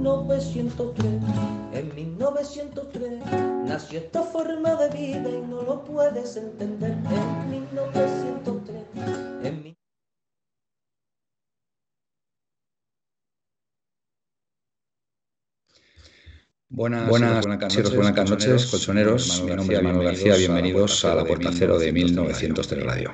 1903. En 1903 nació esta forma de vida y no lo puedes entender. En 1903. En mi- Buenas, Buenas, buenas noches, buenas noches, colchoneros. Mi nombre es Manuel García, bienvenidos a la Puerta Cero de 1903 Radio.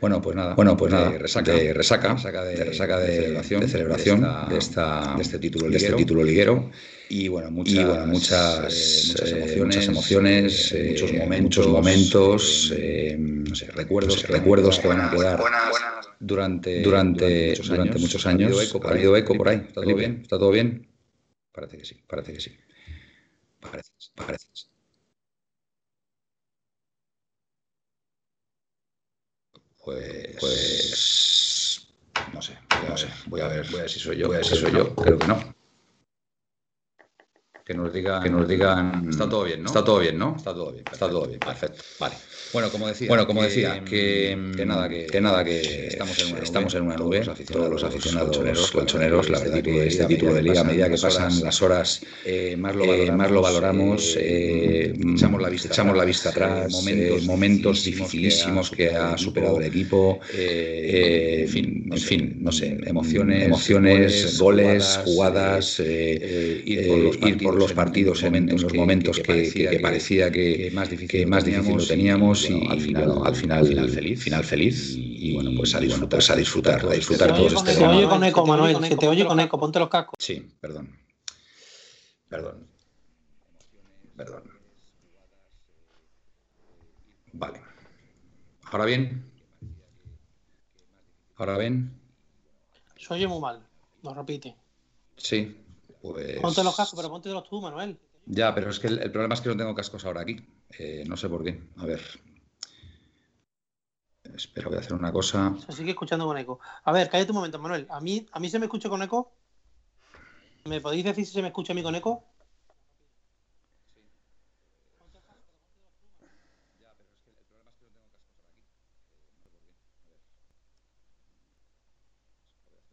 Bueno, pues nada, Bueno, pues nada, de resaca, de resaca, resaca de, de resaca de, celebración, de celebración de, esta, de este título de este liguero. título liguero. Y bueno, muchas, Y bueno, muchas, eh, muchas eh, emociones, muchas emociones, eh, eh, muchos momentos, muchos momentos, eh, eh, no sé, recuerdos, no sé, que recuerdos que van a quedar durante, durante, muchos durante años. muchos ¿Ha años. habido eco por ¿Ha ahí? habido eco por ahí? ¿Está todo bien? ¿Está todo bien? Parece que sí. Parece que sí. Parece, parece. Pues, Pues no sé, no sé, voy a ver, voy a ver si soy yo, voy a ver si soy yo, creo que no. Que nos digan, Que nos digan, Está todo bien, ¿no? Está todo bien, ¿no? Está todo bien, Está todo bien, perfecto. Vale. Bueno, como decía, Bueno, como decía, que, que nada, que, que nada, que estamos en una nube, estamos en una nube, todos los todos los aficionados colchoneros, colchoneros, la verdad que este título de liga, a medida que pasan las horas, eh, más, lo eh, valoramos, más lo valoramos, eh, eh, echamos la vista echamos atrás, la vista atrás, momentos, momentos dificilísimos que ha superado el equipo, en fin, en fin, no sé, emociones, emociones, goles, jugadas, ir por los por los partidos en, en los momentos que, parecía que, más difícil lo teníamos y, y, bueno, al final, bueno, al final, final feliz, final feliz y, y, bueno, pues a bueno, disfrutar, pues a disfrutar, a disfrutar Se te todos oye con este eco, verano. Manuel, con eco, Manuel, se te oye con eco, ponte los cascos. Sí, perdón. Perdón. Perdón. Vale. Ahora bien. Ahora bien. Se oye muy mal, nos repite. Sí. Pues. Ponte los cascos, pero ponte los tú, Manuel. Ya, pero es que el, el problema es que no tengo cascos ahora aquí. Eh, no sé por qué. A ver. Espera, voy a hacer una cosa. Se sigue escuchando con eco. A ver, cállate un momento, Manuel. ¿A mí, ¿A mí se me escucha con eco? ¿Me podéis decir si se me escucha a mí con eco?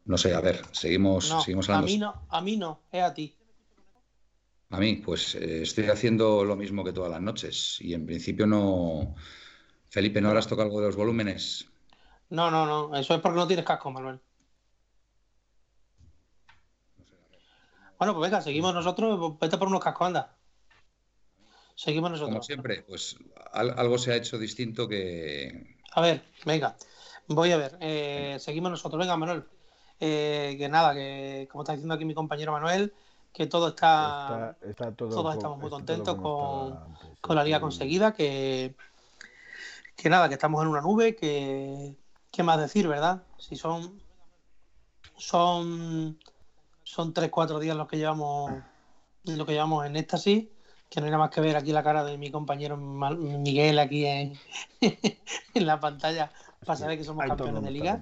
No sé, a ver, seguimos, No, seguimos a hablando. mí no, a mí no, es a ti. A mí, pues eh, estoy haciendo lo mismo que todas las noches y en principio no. Felipe, ¿no habrás tocado algo de los volúmenes? No, no, no, eso es porque no tienes casco, Manuel. Bueno, pues venga, seguimos nosotros. Vete por unos cascos, anda. Seguimos Como nosotros. siempre, pues al- algo se ha hecho distinto que. A ver, venga. Voy a ver. eh, seguimos nosotros. Venga, Manuel. Eh, que nada, que como está diciendo aquí mi compañero Manuel, que todo está, Está, está todo todos estamos muy contentos como con, con la liga conseguida, que, que nada, que estamos en una nube, que qué más decir, ¿verdad? Si son son son tres, cuatro días los que llevamos lo que llevamos en éxtasis, que no hay nada más que ver aquí la cara de mi compañero Miguel aquí en, en la pantalla para saber que somos campeones de liga.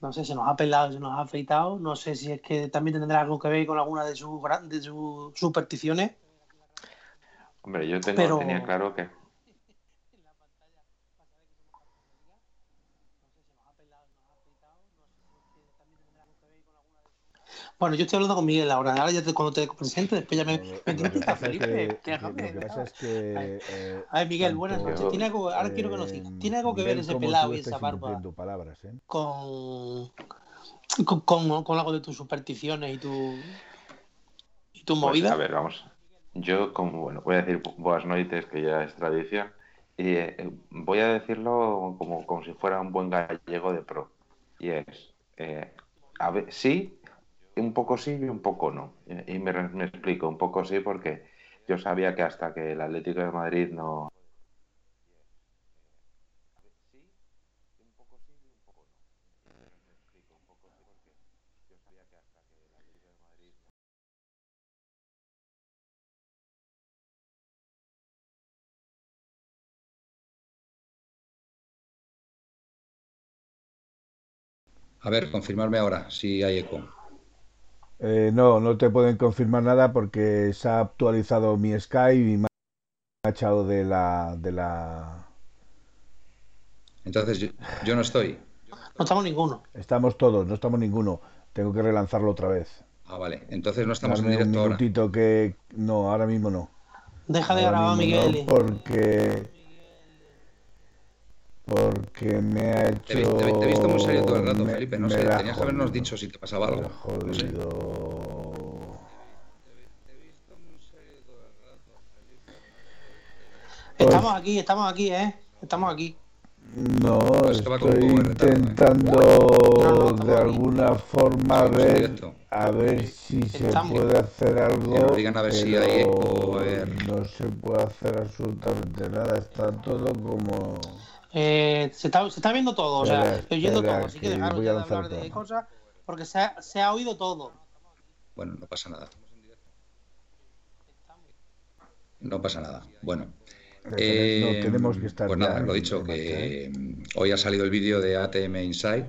No sé, se nos ha pelado, se nos ha afeitado. No sé si es que también tendrá algo que ver con alguna de sus de sus supersticiones. Hombre, yo tengo, Pero- tenía claro que Bueno, yo estoy hablando con Miguel ahora. Ahora ya te- cuando te presente, después ya me, Lo- me tienes que que dar, pasa es Felipe. que- que- déjame, lo que pasa es que, eh, A ver, Miguel, buenas tanto, noches. Tiene algo, ahora quiero que nos eh, digas. ¿Tiene algo que ver ese pelado y esa barba palabras, ¿eh? con, con, con, con algo de tus supersticiones y tu y tu Pues, movida? a ver, vamos. Yo, como, bueno, voy a decir buenas noites, que ya es tradición, y eh, voy a decirlo como, como si fuera un buen gallego de pro. Y es, eh, a ver, sí, un poco sí y un poco no. Y me, me, explico, un poco sí porque yo sabía que hasta que el Atlético de Madrid no... A ver, confirmarme ahora si hay eco. Eh, no, no te pueden confirmar nada porque se ha actualizado mi Skype y me ha echado de la, de la... Entonces yo, yo no estoy. No estamos ninguno. Estamos todos, no estamos ninguno. Tengo que relanzarlo otra vez. Ah, vale. Entonces no estamos en Darme un directo ahora. minutito que... No, ahora mismo no. Deja de Ahora grabar, mismo no, Miguel. porque... Porque me ha Te, he hecho... te he te he visto muy serio todo el rato, me- Felipe. No sé, tenías que habernos jodido. dicho si te pasaba algo. No sé. Jodido. Estamos aquí, estamos aquí, ¿eh? Estamos aquí. No, Pues que estoy ¿eh? intentando no, de aquí. alguna forma ver a ver si se puede hacer Que algo, nos digan a ver si hay eco, pero a ver. no se puede hacer absolutamente nada, está todo como... Eh, se, está, se está viendo todo, o sea, estoy oyendo todo. Así que que dejaros ya de hablar de cosas porque se ha, se ha oído todo. Bueno, no pasa nada. No pasa nada. Bueno. No, eh, tenemos que estar pues nada, lo dicho, que mm, hoy ha salido el vídeo de ATM Inside,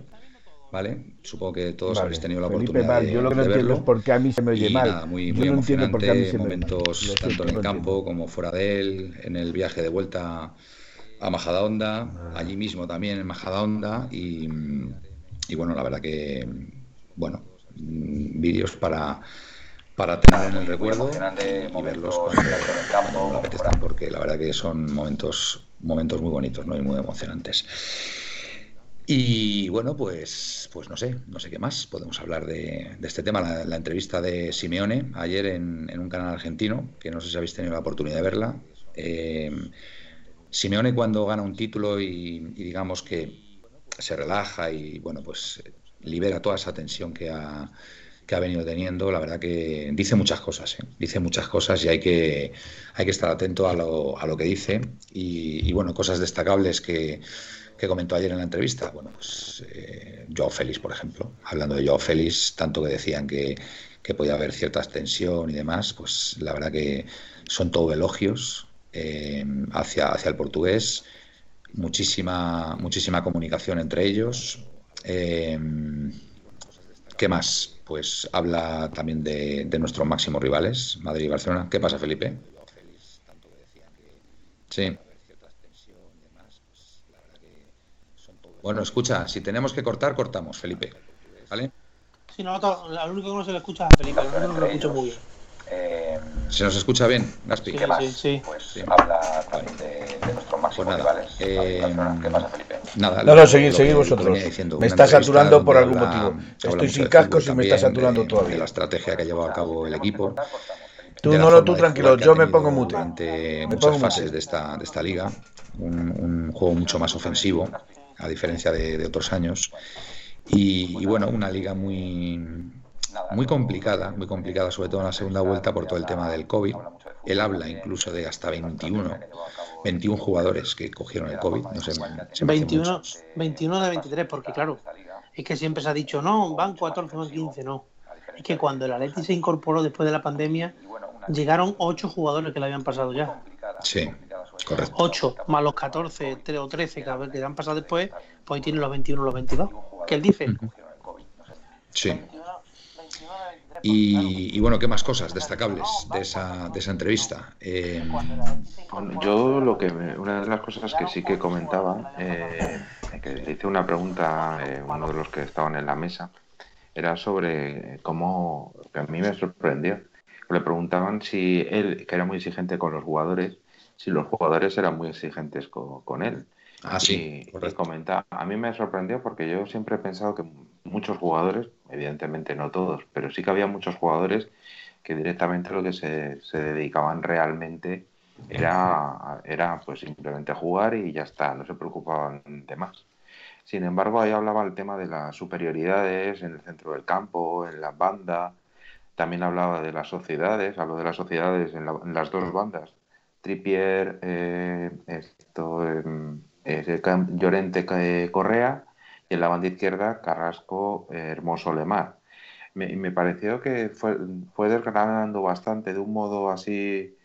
¿vale? Supongo que todos Vale, habéis tenido la Felipe, oportunidad vale, yo lo que no de entiendo verlo. es por qué a mí se me oye Y mal. nada, muy, Yo muy no entiendo por qué a mí emocionante, se me oye mal. momentos tanto en el campo como fuera de él, en el viaje de vuelta a Majadahonda, allí mismo también en Majadahonda y, y bueno, la verdad que, bueno, vídeos para, para tener en el recuerdo y verlos cuando, cuando lo apetezcan, porque la verdad que son momentos, momentos muy bonitos ¿no? y muy emocionantes. Y bueno, pues, pues no sé, no sé qué más. Podemos hablar de, de este tema. La, la entrevista de Simeone ayer en, en un canal argentino, que no sé si habéis tenido la oportunidad de verla. Eh, Simeone cuando gana un título y, digamos que se relaja y bueno, pues libera toda esa tensión que ha, que ha venido teniendo, la verdad que dice muchas cosas, ¿eh? dice muchas cosas y hay que, hay que estar atento a lo, a lo que dice. Y, bueno, cosas destacables que, que, comentó ayer en la entrevista, bueno, pues eh, Félix, por ejemplo, hablando de Joao Félix, tanto que decían que, que podía haber cierta tensión y demás, pues la verdad que son todo elogios eh, hacia, hacia el portugués, muchísima, muchísima comunicación entre ellos. Eh, ¿Qué más? Pues habla también de, de, nuestros máximos rivales, Madrid y Barcelona. ¿Qué pasa, Felipe? Sí. Bueno, escucha, si tenemos que cortar, cortamos, Felipe. ¿Vale? Sí, no, lo único que no se escucha Felipe. Eh, ¿Se nos escucha bien, Gaspi? Sí, ¿Qué más? Sí, sí. Pues sí. habla también de, de nuestros máximos pues nada, rivales. Eh, ¿Qué pasa, Felipe? Nada, no, no, seguid, seguid vosotros. Diciendo, me está saturando por algún motivo. Estoy sin cascos y me está saturando de, todavía. De la estrategia que ha llevado a cabo el equipo. Tú, no, no, tú tranquilo, yo me pongo mute. Durante muchas fases mute. de esta, de esta liga. Un, un, juego mucho más ofensivo, a diferencia de, de otros años. Y, y, bueno, una liga muy, muy complicada, muy complicada, sobre todo en la segunda vuelta por todo el tema del COVID. Él habla incluso de hasta 21, 21 jugadores que cogieron el COVID. No sé, 21, 21 de 23, porque claro, es que siempre se ha dicho, no, van 14, van 15, no. Es que cuando el Atleti se incorporó después de la pandemia, llegaron 8 jugadores que le habían pasado ya. Sí, correcto. 8 más los 14 3 o 13 que, que le han pasado después, pues ahí tienen los 21 los 22. ¿Qué él dice? Sí. Y, y, bueno, ¿qué más cosas destacables de esa, de esa entrevista? Eh... Bueno, yo lo que me, una de las cosas que sí que comentaba, eh, que le hice una pregunta a eh, uno de los que estaban en la mesa, era sobre cómo, que a mí me sorprendió, le preguntaban si él, que era muy exigente con los jugadores, si los jugadores eran muy exigentes con, con él. Ah, sí, y, a mí me sorprendió porque yo siempre he pensado que muchos jugadores, evidentemente no todos, pero sí que había muchos jugadores que directamente lo que se, se dedicaban realmente era, era pues simplemente jugar y ya está, no se preocupaban de más. Sin embargo, ahí hablaba el tema de las superioridades en el centro del campo, en la banda, también hablaba de las sociedades, habló de las sociedades en, la, en las dos bandas, Trippier, eh, esto, eh, Llorente Correa y en la banda izquierda Carrasco eh, Hermoso Lemar. Me, me, pareció que fue, fue desgranando bastante de un modo así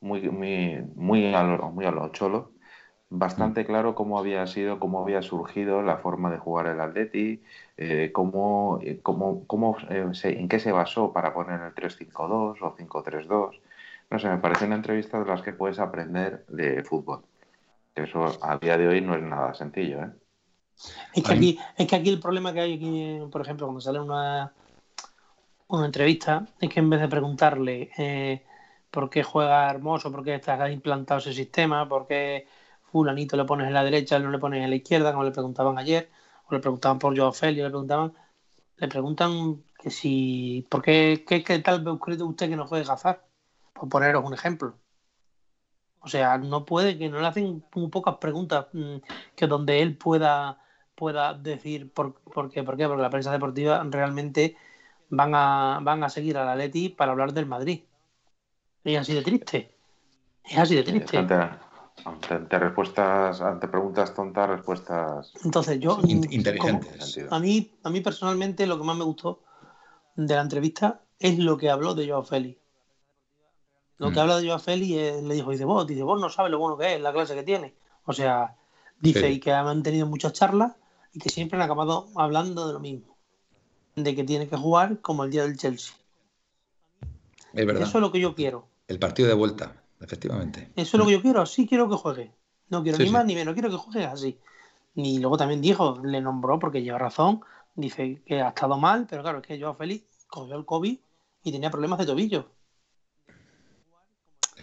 muy, muy, muy, a lo, muy a lo cholo, bastante claro cómo había sido, cómo había surgido la forma de jugar el Atleti, eh, cómo, eh, cómo, cómo eh, se- en qué se basó para poner el 3-5-2 o 5-3-2. No sé, me parece una entrevista de las que puedes aprender de fútbol. Eso a día de hoy no es nada sencillo, ¿eh? Es que, aquí, es que aquí el problema que hay aquí, por ejemplo, cuando sale una, una entrevista, es que en vez de preguntarle eh, por qué juega Hermoso, por qué está implantado ese sistema, por qué fulanito le pones en la derecha, no le pones en la izquierda, como le preguntaban ayer, o le preguntaban por Joao Félix, le preguntaban, le preguntan que si, ¿por qué, qué, qué tal cree usted que no juegue Gazar? Por poneros un ejemplo. O sea, no puede, que no le hacen muy pocas preguntas mm, que donde él pueda, pueda decir por, por qué, por qué, porque la prensa deportiva realmente van a, van a seguir al Atleti para hablar del Madrid. Es así de triste. Es así de triste. Ante, ante- ante respuestas, ante preguntas tontas, respuestas Entonces yo, In- inteligentes. como- a mí, a mí personalmente lo que más me gustó de la entrevista es lo que habló de Joao Félix. Lo que Mm. habla de Joao Félix es- le dijo, dice, vos, dice, vos no sabes lo bueno que es, la clase que tiene. O sea, dice Sí. y que han tenido muchas charlas y que siempre han acabado hablando de lo mismo. De que tiene que jugar como el día del Chelsea. Es verdad. Eso es lo que yo quiero. El partido de vuelta, efectivamente. Eso es lo que yo quiero, así quiero que juegue. No quiero Sí, ni sí. más ni menos, quiero que juegue así. Y luego también dijo, le nombró porque lleva razón, dice que ha estado mal, pero claro, es que Joao Félix cogió el COVID y tenía problemas de tobillo,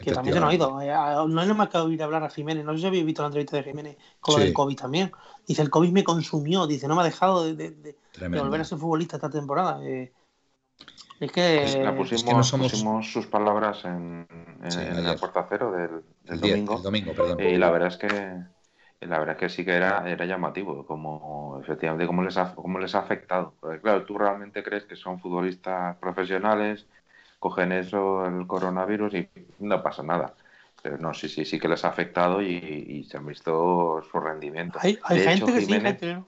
que también se nos ha ido. Eh, No nada más que oír hablar a Jiménez, no sé si habéis visto la entrevista de Jiménez con lo Sí. del COVID también. Dice, el COVID me consumió, dice, no me ha dejado de, de- de- de Tremendo. volver a ser futbolista esta temporada. Eh, es que... La pusimos, es que no somos- pusimos sus palabras en, en- Sí, en la puerta cero del, del El, día- domingo. el domingo, perdón. Y la verdad es que la verdad es que sí que era, era llamativo, como efectivamente cómo les ha, cómo les ha afectado. Porque claro, tú realmente crees que son futbolistas profesionales, cogen eso, el coronavirus y no pasa nada. Pero no, sí, sí, sí que les ha afectado y, y se han visto su rendimiento. Hay, hay De gente hecho, que sí, Jiménez- gente que no.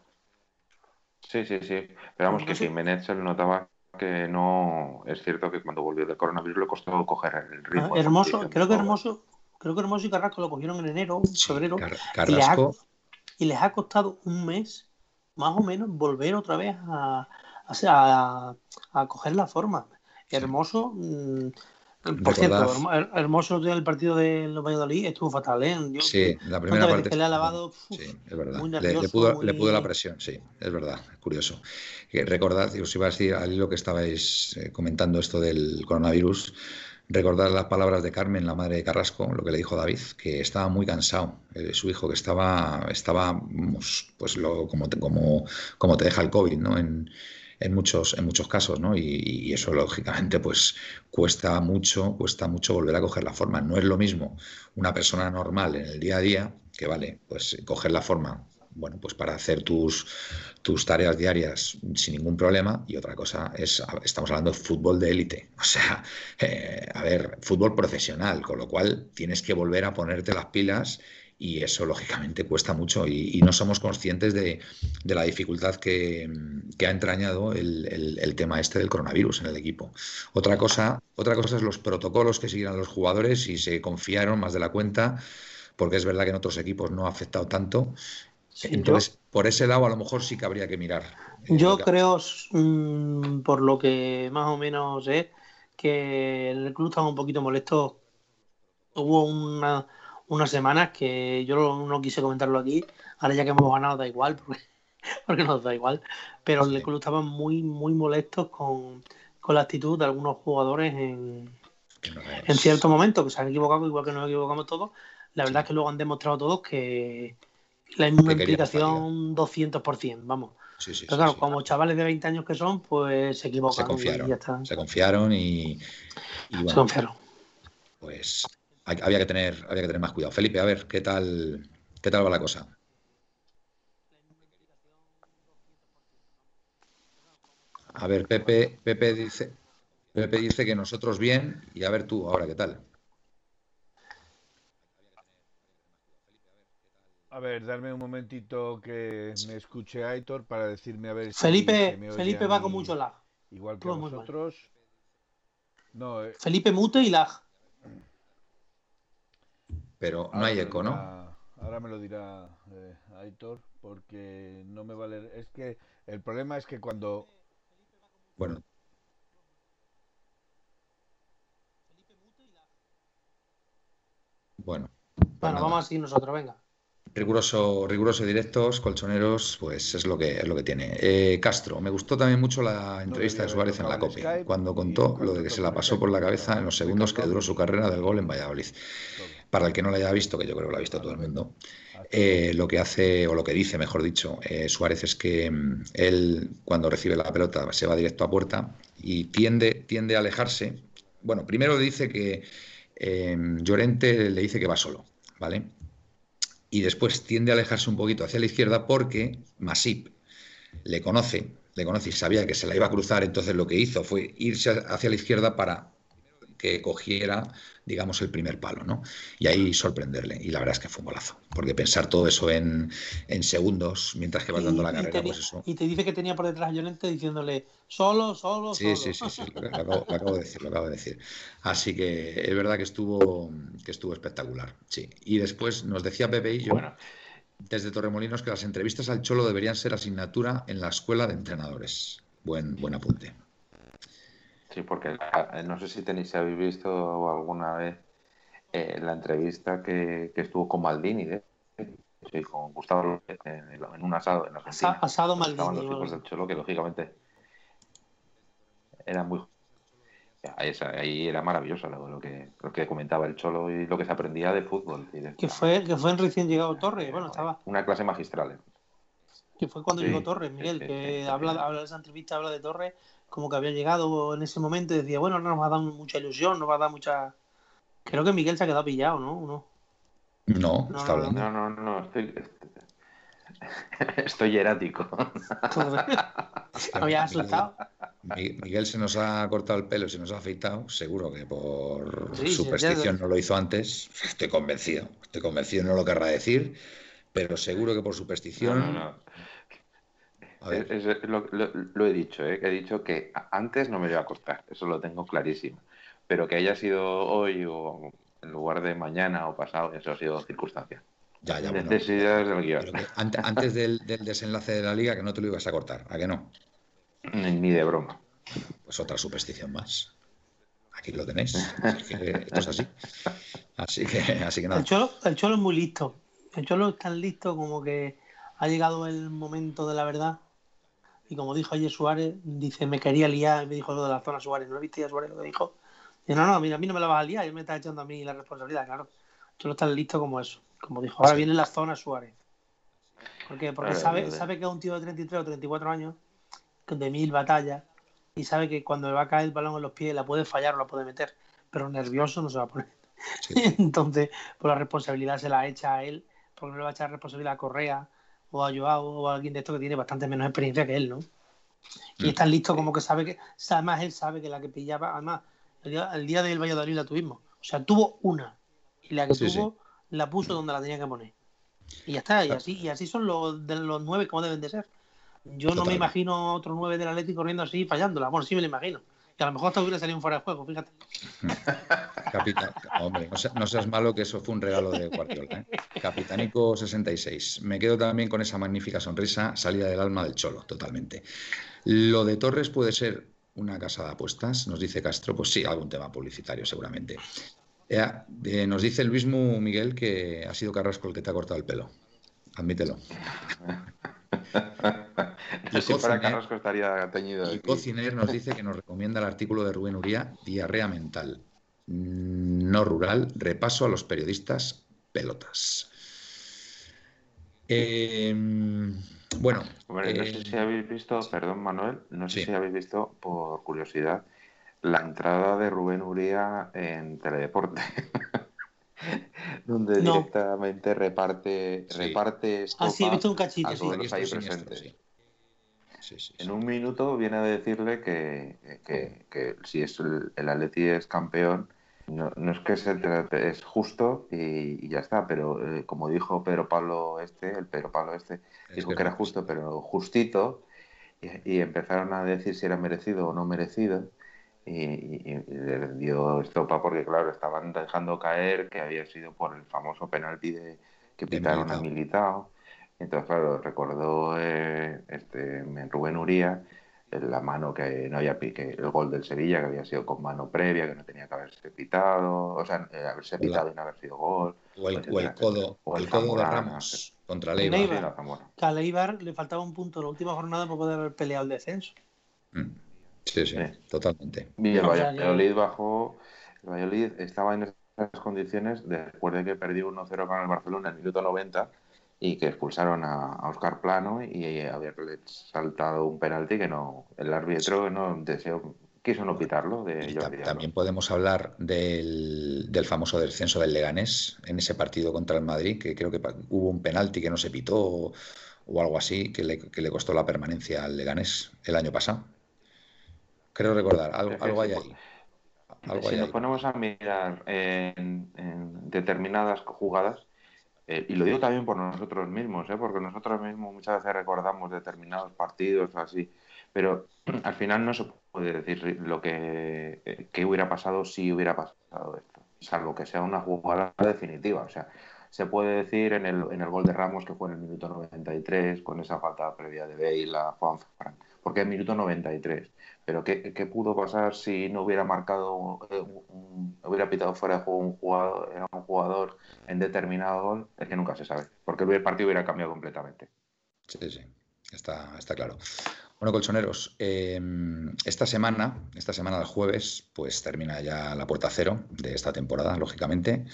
Sí, sí, sí. Pero vamos, Porque que eso- Jiménez se le notaba que no. Es cierto que cuando volvió del coronavirus le costó coger el ritmo. Ah, de Hermoso, creo que Hermoso, creo que Hermoso y Carrasco lo cogieron en enero, Sí, febrero, Car- y les, ha, Carrasco, y les ha costado un mes, más o menos, volver otra vez a, a, a- a coger la forma. Hermoso, mm, por Recordad- cierto, Hermo- Hermoso del partido de los Valladolid estuvo fatal, ¿eh? Yo- sí, la primera parte. que le ha lavado, uf, Sí, es verdad. muy Le- le, nervioso, pudo, muy- le pudo la presión, sí, es verdad, curioso. Que recordad, y os iba a decir al hilo que estabais eh, comentando esto del coronavirus, recordad las palabras de Carmen, la madre de Carrasco, lo que le dijo David, que estaba muy cansado, eh, su hijo, que estaba, estaba vamos, pues lo, como, te, como, como te deja el COVID, ¿no? En, en muchos, en muchos casos, ¿no? Y, eso, lógicamente, pues cuesta mucho, cuesta mucho volver a coger la forma. No es lo mismo una persona normal en el día a día, que vale, pues coger la forma, bueno, pues para hacer tus, tus tareas diarias sin ningún problema, y otra cosa es, estamos hablando de fútbol de élite, o sea, eh, a ver, fútbol profesional, con lo cual tienes que volver a ponerte las pilas y eso lógicamente cuesta mucho y, y no somos conscientes de, de la dificultad que, que ha entrañado el, el, el, tema este del coronavirus en el equipo. Otra cosa, otra cosa es los protocolos que siguieron los jugadores y se confiaron más de la cuenta, porque es verdad que en otros equipos no ha afectado tanto. Sí, Entonces, yo, por ese lado a lo mejor sí que habría que mirar. eh, yo creo, mmm, por lo que más o menos sé, que el club estaba un poquito molesto. Hubo una unas semanas que yo no, no, quise comentarlo aquí. Ahora ya que hemos ganado da igual, porque, porque nos da igual. Pero sí. el club estaba muy, muy molestos con, con la actitud de algunos jugadores en, en cierto momento, que se han equivocado, igual que nos equivocamos todos. La verdad sí. es que luego han demostrado todos que la una implicación 200%, vamos. Sí, sí, Pero claro, como chavales de 20 años que son, pues se equivocan. Se confiaron, y ya está. Se confiaron y, y bueno, se confiaron. Pues había que tener había que tener más cuidado. Felipe, a ver, ¿qué tal qué tal va la cosa? A ver, Pepe, Pepe dice Pepe dice que nosotros bien y a ver tú ahora qué tal. A ver, darme un momentito que me escuche Aitor para decirme a ver Felipe, si me Felipe va con mucho lag. Igual que nosotros. No, eh. Felipe mute y lag. Pero no hay eco, ¿no? Ahora me lo dirá eh, Aitor, porque no me vale. Es que el problema es que cuando. Bueno, bueno. pues Bueno, nada. vamos así nosotros, venga. Riguroso, riguroso directos, colchoneros, pues es lo que es lo que tiene. Eh, Castro, me gustó también mucho la entrevista de Suárez en la Skype cuando contó lo de que se la pasó por la cabeza en los segundos que duró su carrera del gol en Valladolid. todo. Para el que no lo haya visto, que yo creo que lo ha visto todo el mundo, eh, lo que hace, o lo que dice, mejor dicho, eh, Suárez es que mm, él, cuando recibe la pelota, se va directo a puerta y tiende, tiende a alejarse. Bueno, primero dice que eh, Llorente le dice que va solo, ¿vale? Y después tiende a alejarse un poquito hacia la izquierda porque Masip le conoce, le conoce y sabía que se la iba a cruzar, entonces lo que hizo fue irse hacia la izquierda para que cogiera, digamos, el primer palo, ¿no? Y ahí sorprenderle. Y la verdad es que fue un golazo, porque pensar todo eso en, en segundos mientras que vas dando la Y- carrera, te, pues eso. y te dice que tenía por detrás a Llorente diciéndole solo, solo, Sí, solo. sí, sí, sí, lo, lo acabo, lo acabo de decir, lo acabo de decir. Así que es verdad que estuvo, que estuvo espectacular, sí. Y después nos decía Pepe y yo, Bueno, desde Torremolinos, que las entrevistas al Cholo deberían ser asignatura en la escuela de entrenadores. Buen, buen apunte. Sí, porque la- no sé si tenéis, si habéis visto alguna vez eh, la entrevista que, que estuvo con Maldini, ¿eh? Sí, con Gustavo López en, un asado en Argentina. Asa- asado Estaban Maldini. los hijos del Cholo, que lógicamente eran muy. Ahí, ahí era maravilloso lo, lo que, lo que comentaba el Cholo y lo que se aprendía de fútbol. Que fue, que fue en recién llegado Torres. Bueno, estaba. Una clase magistral. ¿eh? Que fue cuando Sí, llegó Torres, Miguel, que habla, habla de esa entrevista, habla de Torres, como que había llegado en ese momento y decía, bueno, no nos va a dar mucha ilusión, nos va a dar mucha. Creo que Miguel se ha quedado pillado, ¿no? ¿O no? No, No, está no, hablando. No, no, no, estoy. Estoy hierático. Había asustado. Mi- Miguel se nos ha cortado el pelo, se nos ha afeitado, seguro que por Sí, sí, superstición no lo hizo antes. Estoy convencido, estoy convencido, no lo querrá decir, pero seguro que por No, superstición. no, no. A ver, Es- es- lo, lo- lo he dicho, ¿eh? he dicho que antes no me iba a costar, eso lo tengo clarísimo. Pero que haya sido hoy o en lugar de mañana o pasado, eso ha sido circunstancia. ya, ya, bueno. Necesidades del guion. Antes del, del desenlace de la liga, que no te lo ibas a cortar, ¿a que no? Ni, ni de broma. Pues otra superstición más. Aquí lo tenéis. Así que esto es así. Así que, así que nada. El Cholo, el Cholo es muy listo. El Cholo es tan listo como que ha llegado el momento de la verdad. Y como dijo ayer Suárez, dice, me quería liar, y me dijo lo de la zona Suárez. ¿No viste ya Suárez lo que dijo? Y no, no, mira, a mí no me la vas a liar, él me está echando a mí la responsabilidad, claro. Cholo es tan listo como eso. Como dijo, ahora Sí. viene la zona Suárez. ¿Por qué? Porque Vale, sabe, vale. sabe que es un tío de 33 o 34 años, de mil batallas, y sabe que cuando le va a caer el balón en los pies la puede fallar o la puede meter, pero nervioso no se va a poner. Sí. Entonces, pues la responsabilidad se la echa a él, porque no le va a echar responsabilidad a Correa o a Joao o a alguien de esto que tiene bastante menos experiencia que él, ¿no? Y Mm. es tan listo como que sabe que, además él sabe que la que pillaba, además, el día, el día del Valladolid la tuvimos, o sea, tuvo una, y la que Sí, tuvo la puso donde la tenía que poner. Y ya está, y así, y así son los, de los nueve como deben de ser. Yo no me imagino otro nueve del Atlético corriendo así y fallándola. Bueno, sí me lo imagino. Y a lo mejor hasta hubiera salido un fuera de juego, fíjate. Capita- hombre, no seas malo que eso fue un regalo de Guardiola. ¿eh? Capitanico 66. Me quedo también con esa magnífica sonrisa, salida del alma del cholo, totalmente. Lo de Torres puede ser una casa de apuestas, nos dice Castro. Pues sí, algún tema publicitario seguramente. Eh, eh, nos dice el mismo Miguel que ha sido Carrasco el que te ha cortado el pelo. Admítelo. No sé si para Cociner- Carrasco estaría teñido. Y aquí. Cociner nos dice que nos recomienda el artículo de Rubén Uría, Diarrea Mental. No rural, repaso a los periodistas pelotas. Eh, bueno, no eh, sé si habéis visto, perdón Manuel, no sé Sí. si habéis visto, por curiosidad, la entrada de Rubén Uría en Teledeporte. donde No. directamente reparte, Sí. reparte Ah, sí, he estopa visto un cachito, a sí. todos los estoy ahí presentes. sí. Sí, sí, sí. En un minuto viene a decirle que, que- que si es el, el Atleti es campeón, no, no es que se trate, es justo y, y ya está, pero eh, como dijo Pedro Pablo este, el Pedro Pablo este, Es dijo que que era justo, pero justito, y, y empezaron a decir si era merecido o no merecido, y, y- y le dio estopa porque, claro, estaban dejando caer que había sido por el famoso penalti de, que De pitaron a Militao. Entonces, claro, recordó eh, este, Rubén Uría la mano que no había que el gol del Sevilla que había sido con mano previa, que no tenía que haberse pitado, o sea, eh, haberse pitado y no haber sido gol. O el, o el codo, O el el codo de Zamorano, Ramos contra El Leiva. Eibar. Sí, la Zamora. Que a Leibar le faltaba un punto en la última jornada para poder haber peleado el descenso. Mm. Sí, sí, totalmente. Y el Valladolid bajó, el Valladolid estaba en esas condiciones después de que perdió 1-0 con el Barcelona en el minuto 90 y que expulsaron a, a Oscar Plano y haberle saltado un penalti que no, el árbitro no deseó, quiso no pitarlo de Y Jordi también podemos hablar del, del famoso descenso del Leganés en ese partido contra el Madrid, que creo que hubo un penalti que no se pitó o, o algo así, que le, que le costó la permanencia al Leganés el año pasado. Creo recordar, algo, algo hay ahí. Algo si hay nos ahí. ponemos a mirar en, en determinadas jugadas, eh, y lo digo también por nosotros mismos, ¿eh? porque nosotros mismos muchas veces recordamos determinados partidos o así, pero al final no se puede decir lo que, eh, que hubiera pasado si hubiera pasado esto, salvo que sea una jugada definitiva. O sea, se puede decir en el, en el gol de Ramos que fue en el minuto 93, con esa falta previa de Bale a Juan Fran, porque es minuto 93. Pero ¿qué, qué pudo pasar si no hubiera marcado, eh, un- hubiera pitado fuera de juego un jugador, a un jugador en determinado gol? Es que nunca se sabe, porque el partido hubiera cambiado completamente. Sí, sí, está, está claro. Bueno, colchoneros, eh, esta semana, esta semana del jueves, pues termina ya la puerta cero de esta temporada, lógicamente.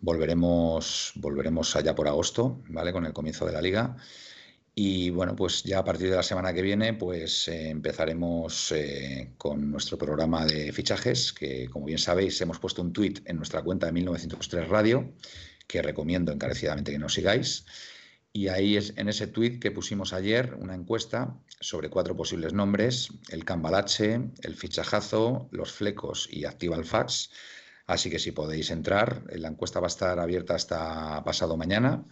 Volveremos, volveremos allá por agosto, ¿vale? Con el comienzo de la liga. Y bueno, pues ya a partir de la semana que viene, pues eh, empezaremos eh, con nuestro programa de fichajes, que como bien sabéis, hemos puesto un tuit en nuestra cuenta de 1903 Radio, que recomiendo encarecidamente que nos sigáis. Y ahí es en ese tuit que pusimos ayer una encuesta sobre cuatro posibles nombres: el cambalache, el fichajazo, los flecos y activa el fax. Así que si podéis entrar, la encuesta va a estar abierta hasta pasado mañana.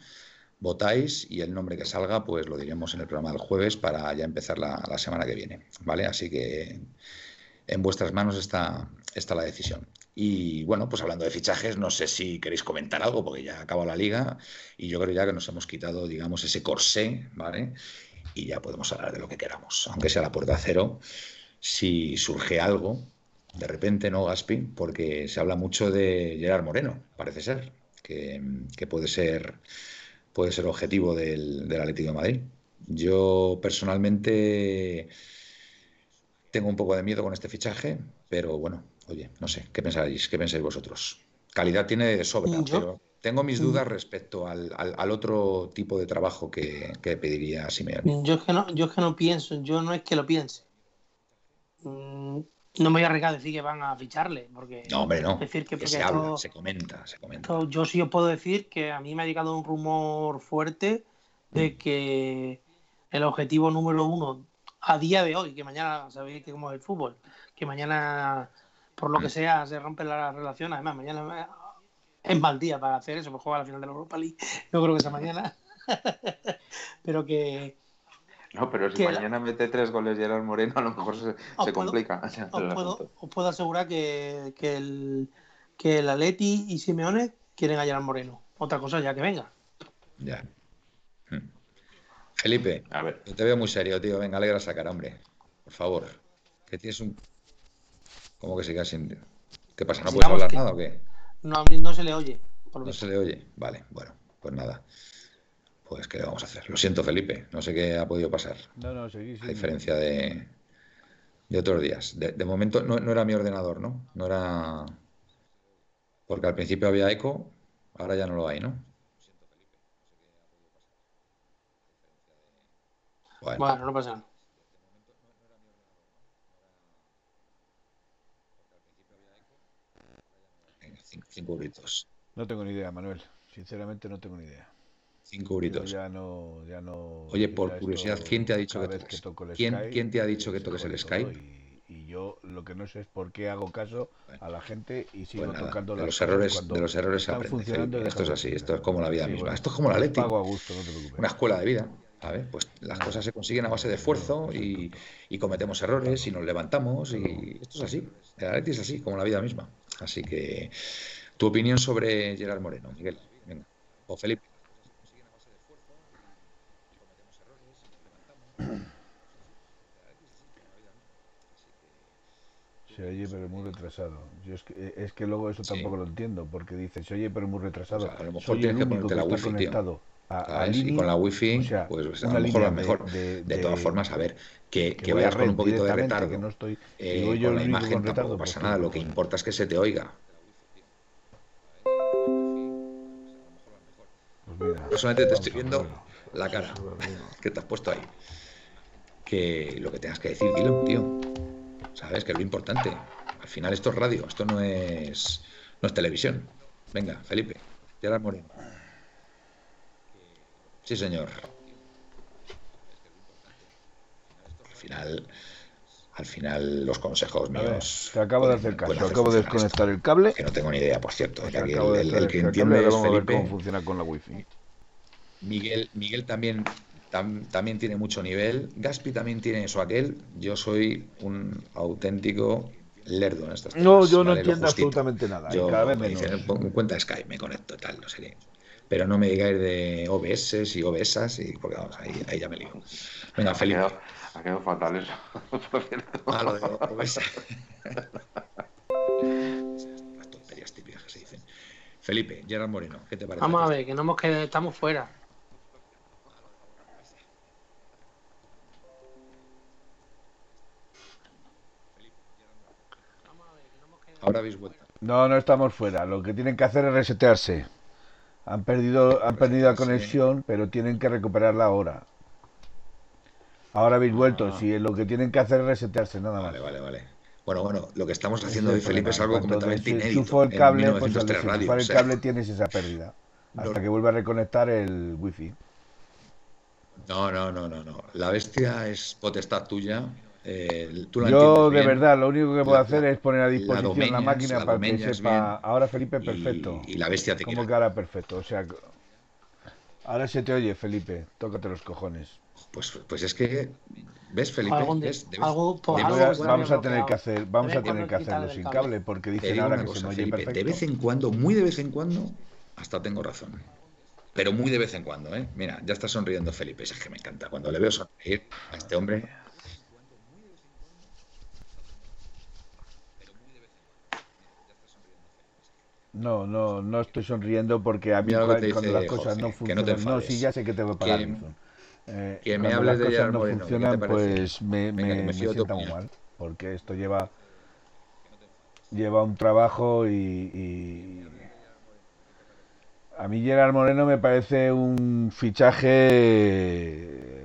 Votáis y el nombre que salga, pues lo diremos en el programa del jueves para ya empezar la, semana que viene. ¿Vale? Así que en vuestras manos está, está la decisión. Y bueno, pues hablando de fichajes, no sé si queréis comentar algo, porque ya acaba la liga y yo creo ya que nos hemos quitado, digamos, ese corsé, ¿vale? Y ya podemos hablar de lo que queramos, aunque sea la puerta cero. Si surge algo, de repente, ¿no, Gaspi? Porque se habla mucho de Gerard Moreno, parece ser, que, que puede ser puede ser objetivo del, del Atlético de Madrid. Yo personalmente tengo un poco de miedo con este fichaje, pero bueno, oye, no sé, ¿qué pensáis? ¿Qué pensáis vosotros? Calidad tiene de sobra, Yo- pero tengo mis dudas respecto al, al- al otro tipo de trabajo que, que pediría Simeone. Yo es que no, yo es que no pienso, yo no es que lo piense. Mm, No me voy a arriesgar a decir que van a ficharle, porque No, hombre, no. decir que, Que porque se habla, se comenta, se comenta. esto- yo sí os puedo decir que a mí me ha llegado un rumor fuerte de que el objetivo número uno a día de hoy, que mañana sabéis que como es el fútbol, que mañana por lo que sea se rompe la relación, además mañana es mal día para hacer eso, pues juega la final de la Europa League, no creo que sea mañana, pero que No, pero si la- mañana mete tres goles Gerard Moreno, a lo mejor se, puedo- complica. os puedo, asunto. os puedo asegurar que, que el que el Atleti y Simeone quieren a Gerard Moreno. Otra cosa ya que venga. Ya. Hmm. Felipe, A ver, yo te veo muy serio, tío. Venga, alegra esa cara, hombre. Por favor. Que tienes un. ¿Cómo que sigas sin.? ¿Qué pasa? ¿No puedes hablar que- nada o qué? No, se le oye. por lo ¿No se le oye? Vale, bueno, pues nada. Pues, ¿qué le vamos a hacer? Lo siento, Felipe. No sé qué ha podido pasar. No, no, seguí. A seguí. diferencia de, de otros días. De, de momento no, no era mi ordenador, ¿no? No era. Porque al principio había eco, ahora ya no lo hay, ¿no? Bueno, Bueno, no pasa nada. cinco, cinco euritos. No tengo ni idea, Manuel. Sinceramente no tengo ni idea. Cinco euritos. ya no, ya no. Oye, por ya curiosidad, ¿quién te ha dicho que toques? el ¿Quién- Skype, quién te ha dicho que toques el Skype? Y, y yo lo que no sé es por qué hago caso Bueno. a la gente y sigo Pues nada, tocando de los errores, de los errores se aprende. Esto es así, esto es como la vida Sí, misma. bueno, Esto es como la Leti. Pago a gusto, no te preocupes. Una escuela de vida. A ver, pues las cosas se consiguen a base de esfuerzo y, y cometemos errores y nos levantamos y esto es así. El Atleti es así, como la vida misma. Así que tu opinión sobre Gerard Moreno, Miguel. Venga. O Felipe. Se oye, pero muy retrasado. Yo es, que, es que luego eso Sí. tampoco lo entiendo, porque dice, se oye, pero muy retrasado. O sea, a lo mejor Soy el tienes que ponerte la wifi, tío. conectado a, a ¿sabes? Y con la wifi, o sea, pues a una lo mejor a lo línea mejor. de, De todas formas, a ver, que, que a vayas con un poquito de retardo que no estoy, eh, yo con la imagen con retardo, tampoco pues pasa nada, lo que importa es que se te oiga. Pues mira, solamente te estoy a viendo la cara que te has puesto ahí. Que lo que tengas que decir, dilo, tío. Sabes que es lo importante. Al final esto es radio, esto no es, no es televisión. Venga, Felipe, Gerard Moreno. Sí, señor. Al final, al final los consejos míos. te acabo de hacer caso, acabo de desconectar el cable. Que no tengo ni idea, por cierto. acabo el, el- el que entiende es Felipe. cómo funciona con la wifi. Miguel, Miguel también, tam- también tiene mucho nivel. Gaspi también tiene eso aquel. Yo soy un auténtico lerdo en estas No, cosas, yo no ¿vale? Lo entiendo absolutamente nada. y Yo cada vez me menos. dicen, pongo cuenta Skype, me conecto, tal, no sé qué. Pero no me digáis de OBS y OBSas, y, porque vamos, ahí, ahí ya me lío. Venga, Ha Felipe. quedado, ha quedado fatal eso. Ah, lo de OBS. Las tonterías típicas que se dicen. Felipe, Gerard Moreno, ¿qué te parece? Vamos a ver, que no hemos quedado, estamos fuera. Ahora habéis vuelto. No, no estamos fuera. Lo que tienen que hacer es resetearse. Han perdido, han perdido la conexión, pero tienen que recuperarla ahora. Ahora habéis vuelto. Ah. Si lo que tienen que hacer es resetearse, nada más. Vale, vale, vale. Bueno, bueno, lo que estamos haciendo es hoy, el Felipe, es algo Cuando completamente inédito. el en cable, pues al 1903 radio. desenchufar o el sea, cable tienes esa pérdida. Hasta No. que vuelva a reconectar el wifi. No, no, no, no, no. La bestia es potestad tuya. Eh, tú la Yo, de bien, verdad, lo único que puedo La- hacer es poner a disposición la, domeñas, máquina la para que sepa. bien. Ahora, Felipe, perfecto. Y, la bestia te ¿Cómo quiere. que ahora perfecto? O sea, ahora se te oye, Felipe. Tócate los cojones. Pues, pues es que, ¿ves, Felipe? ¿Ves? Debes- algo- pues debes- algo se vamos a tener que hacer, vamos a tener que hacerlo sin cable, porque dicen ahora una que se cosa, me oye Felipe, perfecto. de vez en cuando, muy de vez en cuando, hasta tengo razón. Pero muy de vez en cuando, ¿eh? Mira, ya está sonriendo Felipe, es que me encanta. Cuando le veo sonreír a este hombre, No, no, no estoy sonriendo porque a mí te cuando dice las cosas no que no funcionan, te no, sí, ya sé que tengo que pagar Que-. Eh, que me hables las de cosas no Moreno, ¿qué te funcionan, pues me, Venga, me, sienta muy mal, porque esto lleva lleva un trabajo y, y- a mí Gerard Moreno me parece un fichaje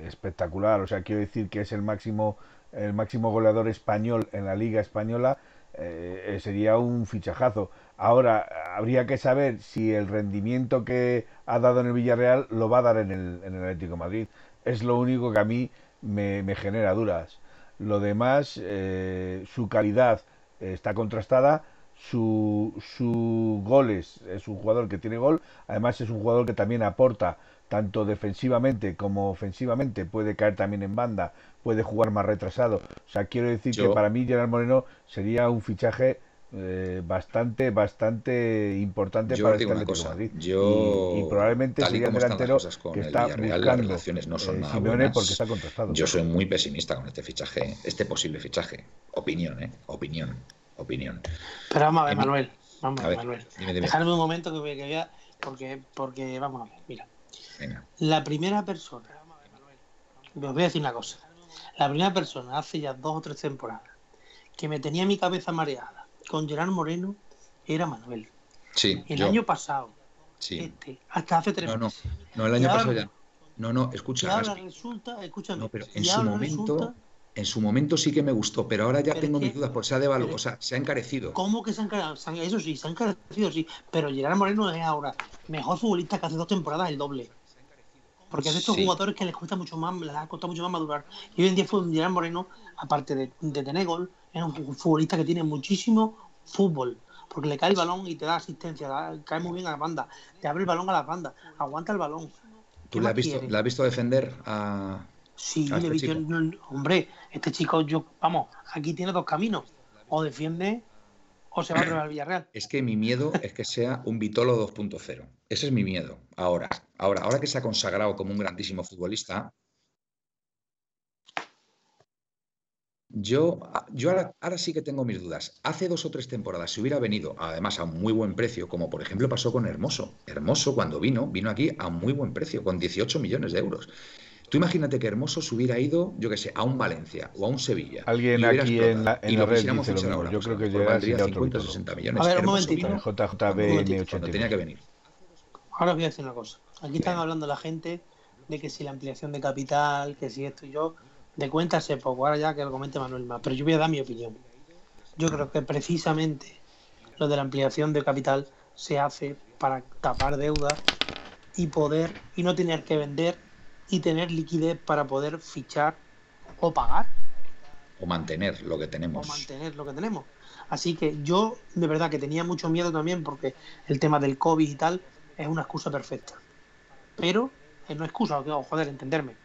espectacular, o sea, quiero decir que es el máximo el máximo goleador español en la Liga española, eh, sería un fichajazo. Ahora, habría que saber si el rendimiento que ha dado en el Villarreal lo va a dar en el, en el Atlético de Madrid. Es lo único que a mí me, me genera dudas. Lo demás, eh, su calidad está contrastada, su, su goles, es un jugador que tiene gol, además es un jugador que también aporta tanto defensivamente como ofensivamente, puede caer también en banda, puede jugar más retrasado. O sea, quiero decir Yo- que para mí Gerard Moreno sería un fichaje eh, bastante, bastante importante Yo para digo este una Atlético cosa, de Madrid. yo, Y, y probablemente sería el las delantero que el está las buscando relaciones no son eh, nada Simeone buenas. porque está contrastado. Yo soy muy pesimista con este fichaje, este posible fichaje. Opinión, ¿eh? Opinión, opinión. Pero vamos a ver, Em- Manuel. Vamos a ver, Manuel. dime, dime. Dejarme un momento que voy, que voy a- Porque, porque, vamos a ver, mira. Venga. La primera persona. Os voy a decir una cosa. La primera persona hace ya dos o tres temporadas que me tenía mi cabeza mareada con Gerard Moreno era Manuel. Sí, El yo, año pasado, sí. este, hasta hace tres No, no, meses. no, el Y año ahora- pasado ya. No, no, Y escucha, ahora Gaspi. resulta, escúchame, No, pero en y su ahora momento, resulta, en su momento sí que me gustó, pero ahora ya Pero tengo que- mis dudas, porque se ha devaluado, o sea, se ha encarecido. ¿cómo que se han encarecido? Eso sí, se han encarecido, sí. Pero Gerard Moreno es ahora mejor futbolista que hace dos temporadas, el doble. Porque es de estos Sí. jugadores que les cuesta mucho más, les ha costado mucho más madurar. Y hoy en día fue Gerard Moreno, aparte de, de tener gol, es un futbolista que tiene muchísimo fútbol. Porque le cae el balón y te da asistencia, da- cae muy bien a la banda, te abre el balón a la banda, aguanta el balón. ¿Tú ¿Qué le has visto, quieres? le has visto defender a, Sí, a le este yo- chico? no, hombre, este chico, yo, vamos, aquí tiene dos caminos. O defiende o se va a al Villarreal. Es que mi miedo es que sea un Vitolo 2.0. Ese es mi miedo. Ahora, ahora, ahora que se ha consagrado como un grandísimo futbolista, Yo, yo ahora, ahora, sí que tengo mis dudas. Hace dos o tres temporadas, si hubiera venido, además a un muy buen precio, como por ejemplo pasó con Hermoso. Hermoso, cuando vino, vino aquí a muy buen precio, con 18 millones de euros. Tú imagínate que Hermoso se hubiera ido, yo qué sé, a un Valencia o a un Sevilla. Alguien aquí en la, en y la lo red dice lo fichar mismo. ahora, Yo pues, creo que llega valdría sería otro 50 o título. 60 millones. A ver, un momentito. vino JJBN cuando tenía que 89. venir. Ahora os voy a decir una cosa. Aquí están hablando la gente de que si la ampliación de capital, que si esto y yo, de cuentas sé poco. Ahora ya que lo comente Manuel más, pero yo voy a dar mi opinión. Yo creo que precisamente lo de la ampliación de capital se hace para tapar deudas y poder y no tener que vender y tener liquidez para poder fichar o pagar O mantener lo que o tenemos. mantener lo que tenemos. Así que yo de verdad que tenía mucho miedo también porque el tema del COVID y tal es una excusa perfecta. Pero es no excusa, o joder, entenderme.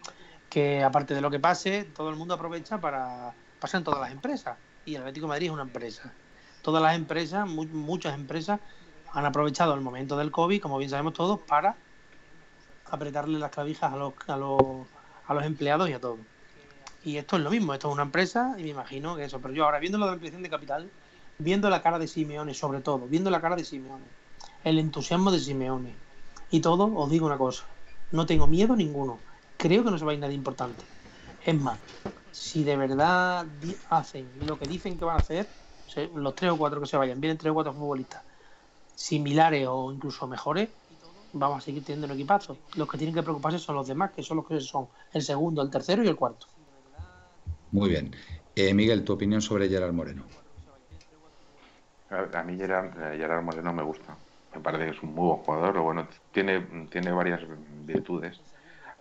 Que aparte de lo que pase, todo el mundo aprovecha para pasar en todas las empresas. Y el Atlético Madrid es una empresa. Todas las empresas, mu- muchas empresas, han aprovechado el momento del COVID, como bien sabemos todos, para apretarle las clavijas a los, a los, a los empleados y a todos. Y esto es lo mismo, esto es una empresa y me imagino que eso. Pero yo ahora viendo la ampliación de capital, viendo la cara de Simeone sobre todo, viendo la cara de Simeone, el entusiasmo de Simeone y todo, os digo una cosa, no tengo miedo ninguno. Creo que no se va a ir nadie importante. Es más, si de verdad hacen lo que dicen que van a hacer, los tres o cuatro que se vayan, vienen tres o cuatro futbolistas similares o incluso mejores, vamos a seguir teniendo un equipazo. Los que tienen que preocuparse son los demás, que son los que son el segundo, el tercero y el cuarto. Muy bien. Eh, Miguel, tu opinión sobre Gerard Moreno. A mí Gerard, eh, Gerard Moreno me gusta. Me parece que es un muy buen jugador. Lo bueno, tiene, tiene varias virtudes,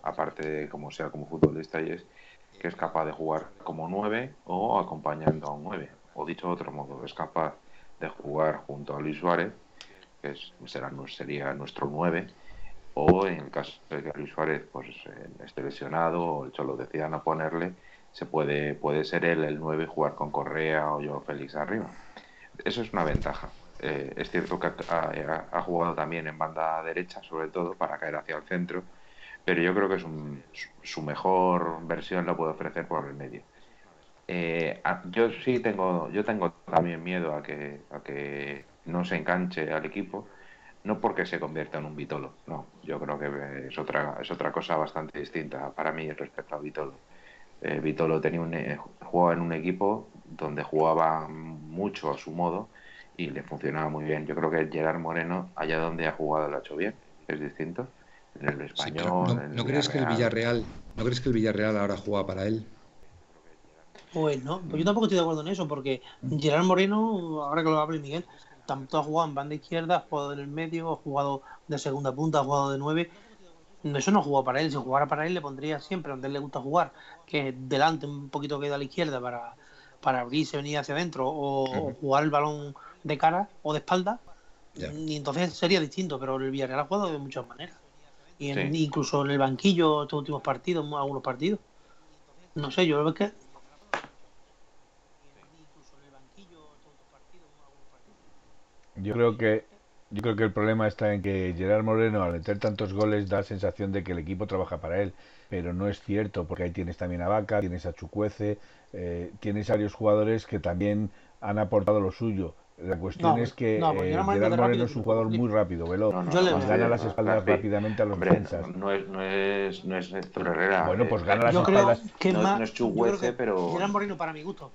aparte de como sea como futbolista, y es que es capaz de jugar como 9 o acompañando a un 9. O dicho de otro modo, es capaz de jugar junto a Luis Suárez, que será, sería nuestro 9, o en el caso de que Luis Suárez pues, eh, esté lesionado o el Cholo decida no ponerle, se puede, puede ser él el 9 y jugar con Correa o yo Félix arriba. Eso es una ventaja. Eh, es cierto que ha- ha jugado también en banda derecha, sobre todo, para caer hacia el centro, pero yo creo que es un- su, mejor versión la puede ofrecer por el medio. Eh, yo sí tengo, yo tengo también miedo a que, a que no se enganche al equipo, no porque se convierta en un Vitolo, no, yo creo que es otra, es otra cosa bastante distinta para mí respecto a Vitolo. Eh, Vitolo tenía un, eh, jugaba en un equipo donde jugaba mucho a su modo y le funcionaba muy bien. Yo creo que Gerard Moreno, allá donde ha jugado, lo ha hecho bien, es distinto. En el español, ¿no, en no crees que el Villarreal, ¿no crees que el Villarreal ahora juega para él? Pues no, pues yo tampoco estoy de acuerdo en eso, porque Gerard Moreno, ahora que lo hable Miguel, tanto ha jugado en banda izquierda, ha jugado en el medio, ha jugado de segunda punta, ha jugado de nueve. Eso no ha jugado para él, si jugara para él le pondría siempre donde a él le gusta jugar, que delante un poquito queda a la izquierda para, para abrirse, venir hacia adentro, o, o jugar el balón de cara o de espalda, y entonces sería distinto, pero el Villarreal ha jugado de muchas maneras. Y en- Sí. incluso en el banquillo, estos últimos partidos, algunos partidos. No sé, yo creo que Yo creo que yo creo que el problema está en que Gerard Moreno al meter tantos goles da la sensación de que el equipo trabaja para él, pero no es cierto porque ahí tienes también a Vaca, tienes a Chucuece, eh, tienes varios jugadores que también han aportado lo suyo. La cuestión No, es que no, eh, Gerard Moreno es un jugador muy rápido, veloz, No, veo. gana las no, espaldas rápidamente a los Hombre, defensas. no es, no es, no es Héctor Herrera. Bueno, eh, pues gana las yo creo espaldas. que No- más. no es que pero- Gerard Moreno para mi gusto.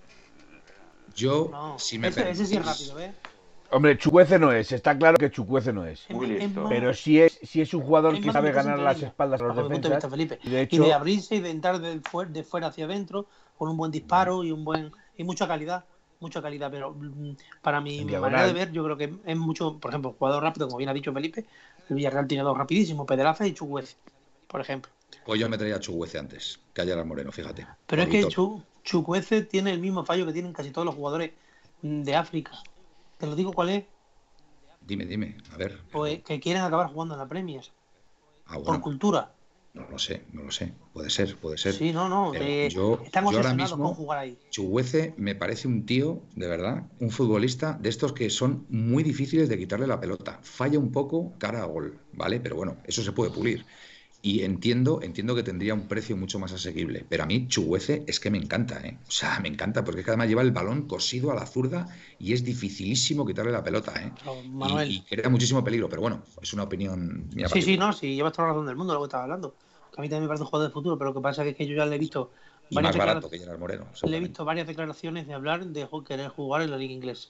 Yo, No, si me ese, ese sí es rápido, ¿eh? Hombre, Chucuece no es, está claro que Chucuece no es. Muy listo. Pero sí es, sí es un jugador que sabe ganar las espaldas a los de defensas. vista, Felipe. Y de Y de hecho, abrirse y de entrar de, fuer- de fuera hacia adentro con un buen disparo y un buen y mucha calidad, mucha calidad. Pero mm, para mi En manera de ver, yo creo que es mucho, por ejemplo, jugador rápido, como bien ha dicho Felipe, el Villarreal tiene dos rapidísimos, Pedraza y Chuguez, por ejemplo. Pues yo metería a Chuguece antes que a Gerard Moreno, fíjate. Pero es que. Chu, Chukwueze tiene el mismo fallo que tienen casi todos los jugadores mm, de África. Te lo digo cuál es, Dime, dime, a ver. pues que quieren acabar jugando en la Premier, Ah, por cultura. No lo sé, no lo sé. Puede ser, puede ser. Sí, no, no, eh, yo- están yo ahora mismo- con jugar ahí. Chuguece me parece un tío, de verdad, un futbolista de estos que son muy difíciles de quitarle la pelota. Falla un poco cara a gol, ¿vale? Pero bueno, eso se puede pulir. Y entiendo, entiendo que tendría un precio mucho más asequible. Pero a mí Chuguece es que me encanta, ¿eh? O sea, me encanta porque es que además lleva el balón cosido a la zurda y es dificilísimo quitarle la pelota, ¿eh? Y, crea muchísimo peligro. Pero bueno, es una opinión mía Sí, sí, no, sí, llevas toda la razón del mundo lo que estaba hablando. Que a mí también me parece un jugador de futuro, pero lo que pasa es que yo ya le he visto Y varias, más barato declara- que Gerard Moreno. le he visto varias declaraciones de hablar de querer jugar en la liga inglesa.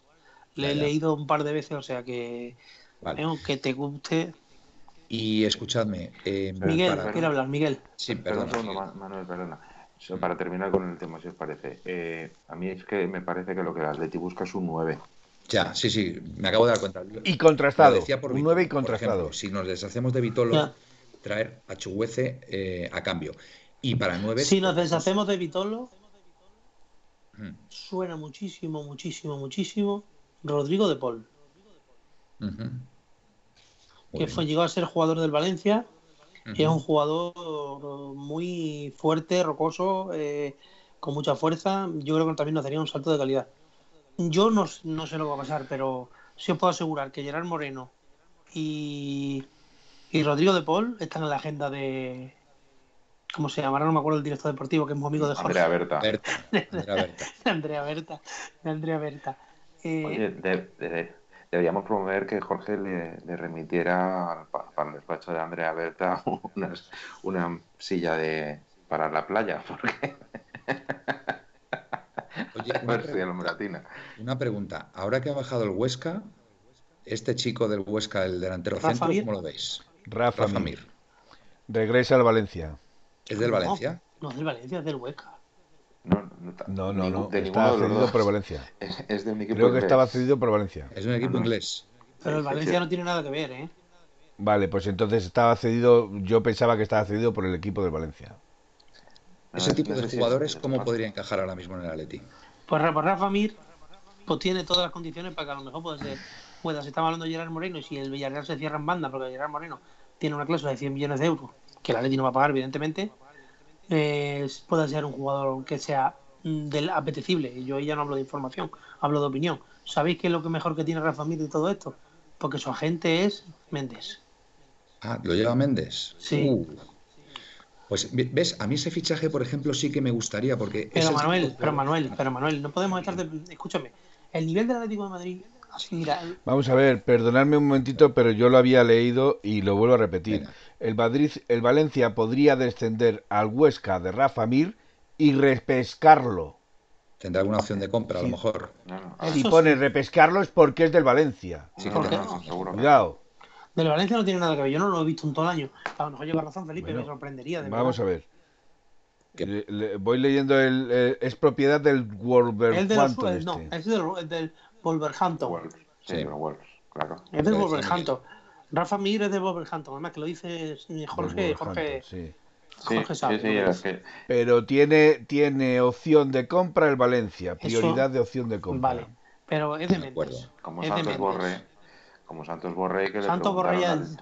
Le he Ya, leído un par de veces, o sea que Vale. aunque te guste. Y escuchadme, eh, Miguel, para- quiere hablar, Miguel. Sí, Perdón Manuel, perdona. So, Para terminar con el tema, si os parece. Eh, a mí es que me parece que lo que el Atleti busca es un 9. Ya, sí, sí, me acabo de dar cuenta. Y contrastado. Lo decía por Un Vitolo, 9 y por contrastado. ejemplo, si nos deshacemos de Vitolo, Ya. Traer a Chuguece eh, a cambio. Y para 9. Si nos deshacemos de Vitolo, Mm, suena muchísimo, muchísimo, muchísimo Rodrigo de Paul, que bien. fue, llegó a ser jugador del Valencia y es un jugador muy fuerte, rocoso, eh, con mucha fuerza. Yo creo que también nos daría un salto de calidad. Yo no, no sé lo que va a pasar, pero sí os puedo asegurar que Gerard Moreno y, y Rodrigo de Paul están en la agenda de. ¿Cómo se llama? Ahora no me acuerdo el director deportivo, que es muy amigo de Jorge. Andrea Berta. Berta, Andrea Berta. de Andrea Berta. De Andrea Berta. Eh, Oye, de- de- deberíamos promover que Jorge le, le remitiera para el despacho de Andrea Berta una silla de para la playa, porque Oye, una, ver si pre- el Moratina. una pregunta. Ahora que ha bajado el Huesca, este chico del Huesca, el delantero Rafa centro. ¿cómo lo veis? Rafa, Rafa Mir. Mir. Regresa al Valencia. ¿Es del Valencia? No, es del Valencia, es del Huesca. No, no, No, no, no. de los cedido por Valencia. Es, es de un equipo Creo que inglés. estaba cedido por Valencia. Es un equipo no. inglés. Pero el Valencia no tiene nada que ver, ¿eh? Vale, pues entonces estaba cedido. Yo pensaba que estaba cedido por el equipo del Valencia. Ese no tipo de jugadores, ¿cómo podría encajar ahora mismo en el Atleti? Pues Rafa, Rafa Mir pues tiene todas las condiciones para que a lo mejor pueda ser, pueda, se estaba hablando de Gerard Moreno y si el Villarreal se cierra en banda, porque Gerard Moreno tiene una cláusula de 100 millones de euros, que el Atleti no va a pagar, evidentemente, eh, pueda ser un jugador que sea mm, del apetecible. Yo ahí ya no hablo de información, hablo de opinión. ¿Sabéis qué es lo que mejor que tiene Rafa Mir de todo esto? Porque su agente es Méndez. Ah, ¿lo lleva Méndez? Sí. Uh. Pues, ve- ¿ves? A mí ese fichaje, por ejemplo, sí que me gustaría porque... Pero el Manuel, de pero Manuel, pero Manuel, no podemos estar de... Escúchame, el nivel del Atlético de Madrid, mira, Vamos a ver, perdonadme un momentito, pero yo lo había leído y lo vuelvo a repetir. Venga. El Madrid, el Valencia podría descender al Huesca de Rafa Mir y repescarlo. Tendrá alguna opción de compra, a lo mejor. No, no, Eso Si sí. pone repescarlo es porque es del Valencia. Sí, no, seguro. Cuidado. Del Valencia no tiene nada que ver. Yo no lo he visto en todo el año. A lo mejor lleva razón, Felipe, Bueno, me sorprendería. De Vamos a ver. Que- Le- le- voy leyendo el, eh, es propiedad del El de los, Wolverhampton el- no, este. es del, es del Wolverhampton. Wolves. Sí, Sí. Wolves, claro. Es Sí, Wolverhampton. Rafa Mir es del Wolverhampton. Además que lo dice Jorge, Jorge, sí. Sí, es que Pero tiene, tiene opción de compra el Valencia, Eso- prioridad de opción de compra. Vale, pero es de De. Méndez. como Es de Santos Méndez. Borré, como Santos Borré que le Santos Borré preguntaron ya-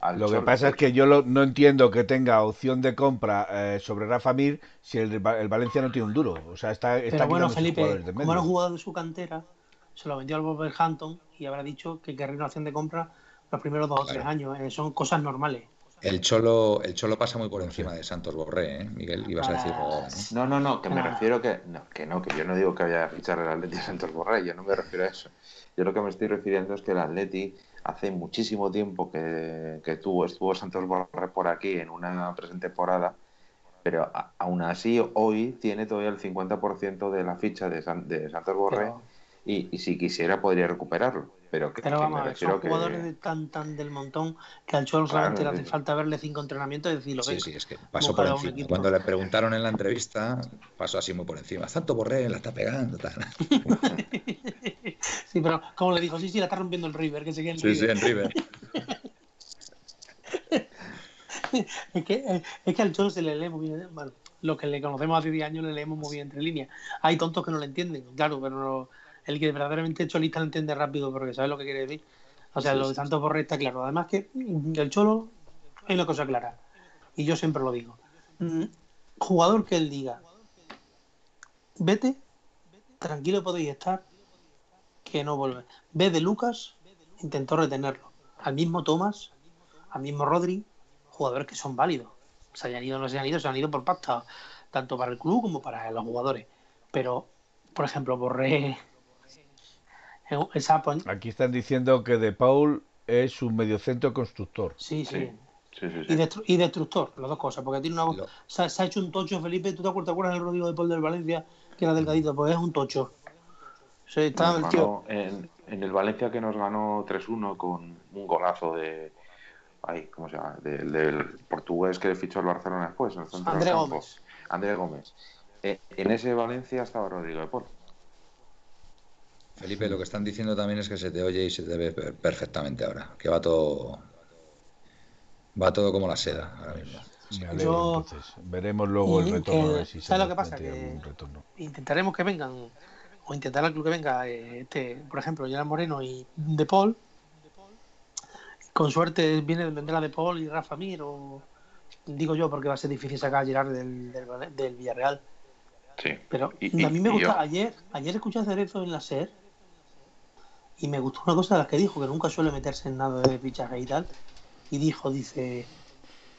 al- al Lo que pasa es que yo lo- no entiendo que tenga opción de compra eh, sobre Rafa Mir si el, Va- el Valencia no tiene un duro. O sea, está, está Pero bueno, Felipe, jugadores de como era un jugador de su cantera, se lo vendió al Wolverhampton y habrá dicho que querría una opción de compra los primeros dos o tres años. Eh, son cosas normales. El Cholo, el Cholo pasa muy por encima de Santos Borré, ¿eh? Miguel, ibas a ahora, ¿no? No, no, no, que me Ah. refiero que no, que no, que yo no digo que vaya a fichar el Atleti a Santos Borré, yo no me refiero a eso. Yo lo que me estoy refiriendo es que el Atleti hace muchísimo tiempo que, que tuvo, estuvo Santos Borré por aquí en una pretemporada, pero a- aún así hoy tiene todavía el 50% de la ficha de, San- de Santos Borré Pero, y, y si quisiera podría recuperarlo. Pero que, pero vamos a ver, son que... jugadores de tan tan del montón que al Cholo Claro, solamente le hace sí. falta verle cinco entrenamientos y decirlo. Sí, sí, es que pasó por encima. equipo. Cuando le preguntaron en la entrevista, pasó así muy por encima. Santos Borré la está pegando, tal. Sí, pero como le dijo, sí, sí, la está rompiendo el River, que se quede en Sí, sí, River. en River. Es que, es que al Cholo se le lee muy bien. Bueno, los que le conocemos hace 10 años le leemos muy bien entre líneas. Hay tontos que no lo entienden, claro, pero no- el que verdaderamente es cholista lo entiende rápido porque sabe lo que quiere decir. O sea, Sí, lo de Santos Borré está claro. Además que el Cholo hay una cosa clara. Y yo siempre lo digo. Jugador que él diga, vete, tranquilo podéis estar, que no vuelve. Ve de Lucas, intentó retenerlo. Al mismo Tomás, al mismo Rodri, jugadores que son válidos. Se hayan ido o no se hayan ido, se han ido por pasta, tanto para el club como para los jugadores. Pero, por ejemplo, Borré. Esa, pon- Aquí están diciendo que De Paul es un mediocentro constructor. sí, sí. Sí, sí, sí. Y, destru- y destructor, las dos cosas, porque tiene una Lo- se, ha- se ha hecho un tocho, Felipe. ¿Tú te acuerdas, te acuerdas del Rodrigo de Paul del Valencia, que era delgadito? Pues es un tocho. Sí, está el tío. en, en el Valencia que nos ganó 3-1 con un golazo de. Ay, ¿cómo se llama? Del, del portugués que fichó el Barcelona después. En el centro del André campo. Gómez. André Gómez. Eh, en ese Valencia estaba Rodrigo de Paul. Felipe, lo que están diciendo también es que se te oye y se te ve per- perfectamente ahora, que va todo va todo como la seda ahora mismo. Me alegro, Yo- entonces. Veremos luego el retorno. ver si se ¿sabes lo que pasa? Que-. Intentaremos que vengan, o intentar al club que venga, eh, este, por ejemplo, Gerard Moreno y De Paul. Con suerte viene, vendrá De Paul y Rafa Mir, o digo yo, porque va a ser difícil sacar a Gerard del, del, Villarreal. Sí. Pero Y- a mí me gusta, ayer, ayer escuché a Cerezo en la SER y me gustó una cosa de las que dijo, que nunca suele meterse en nada de fichaje y tal. Y dijo, dice,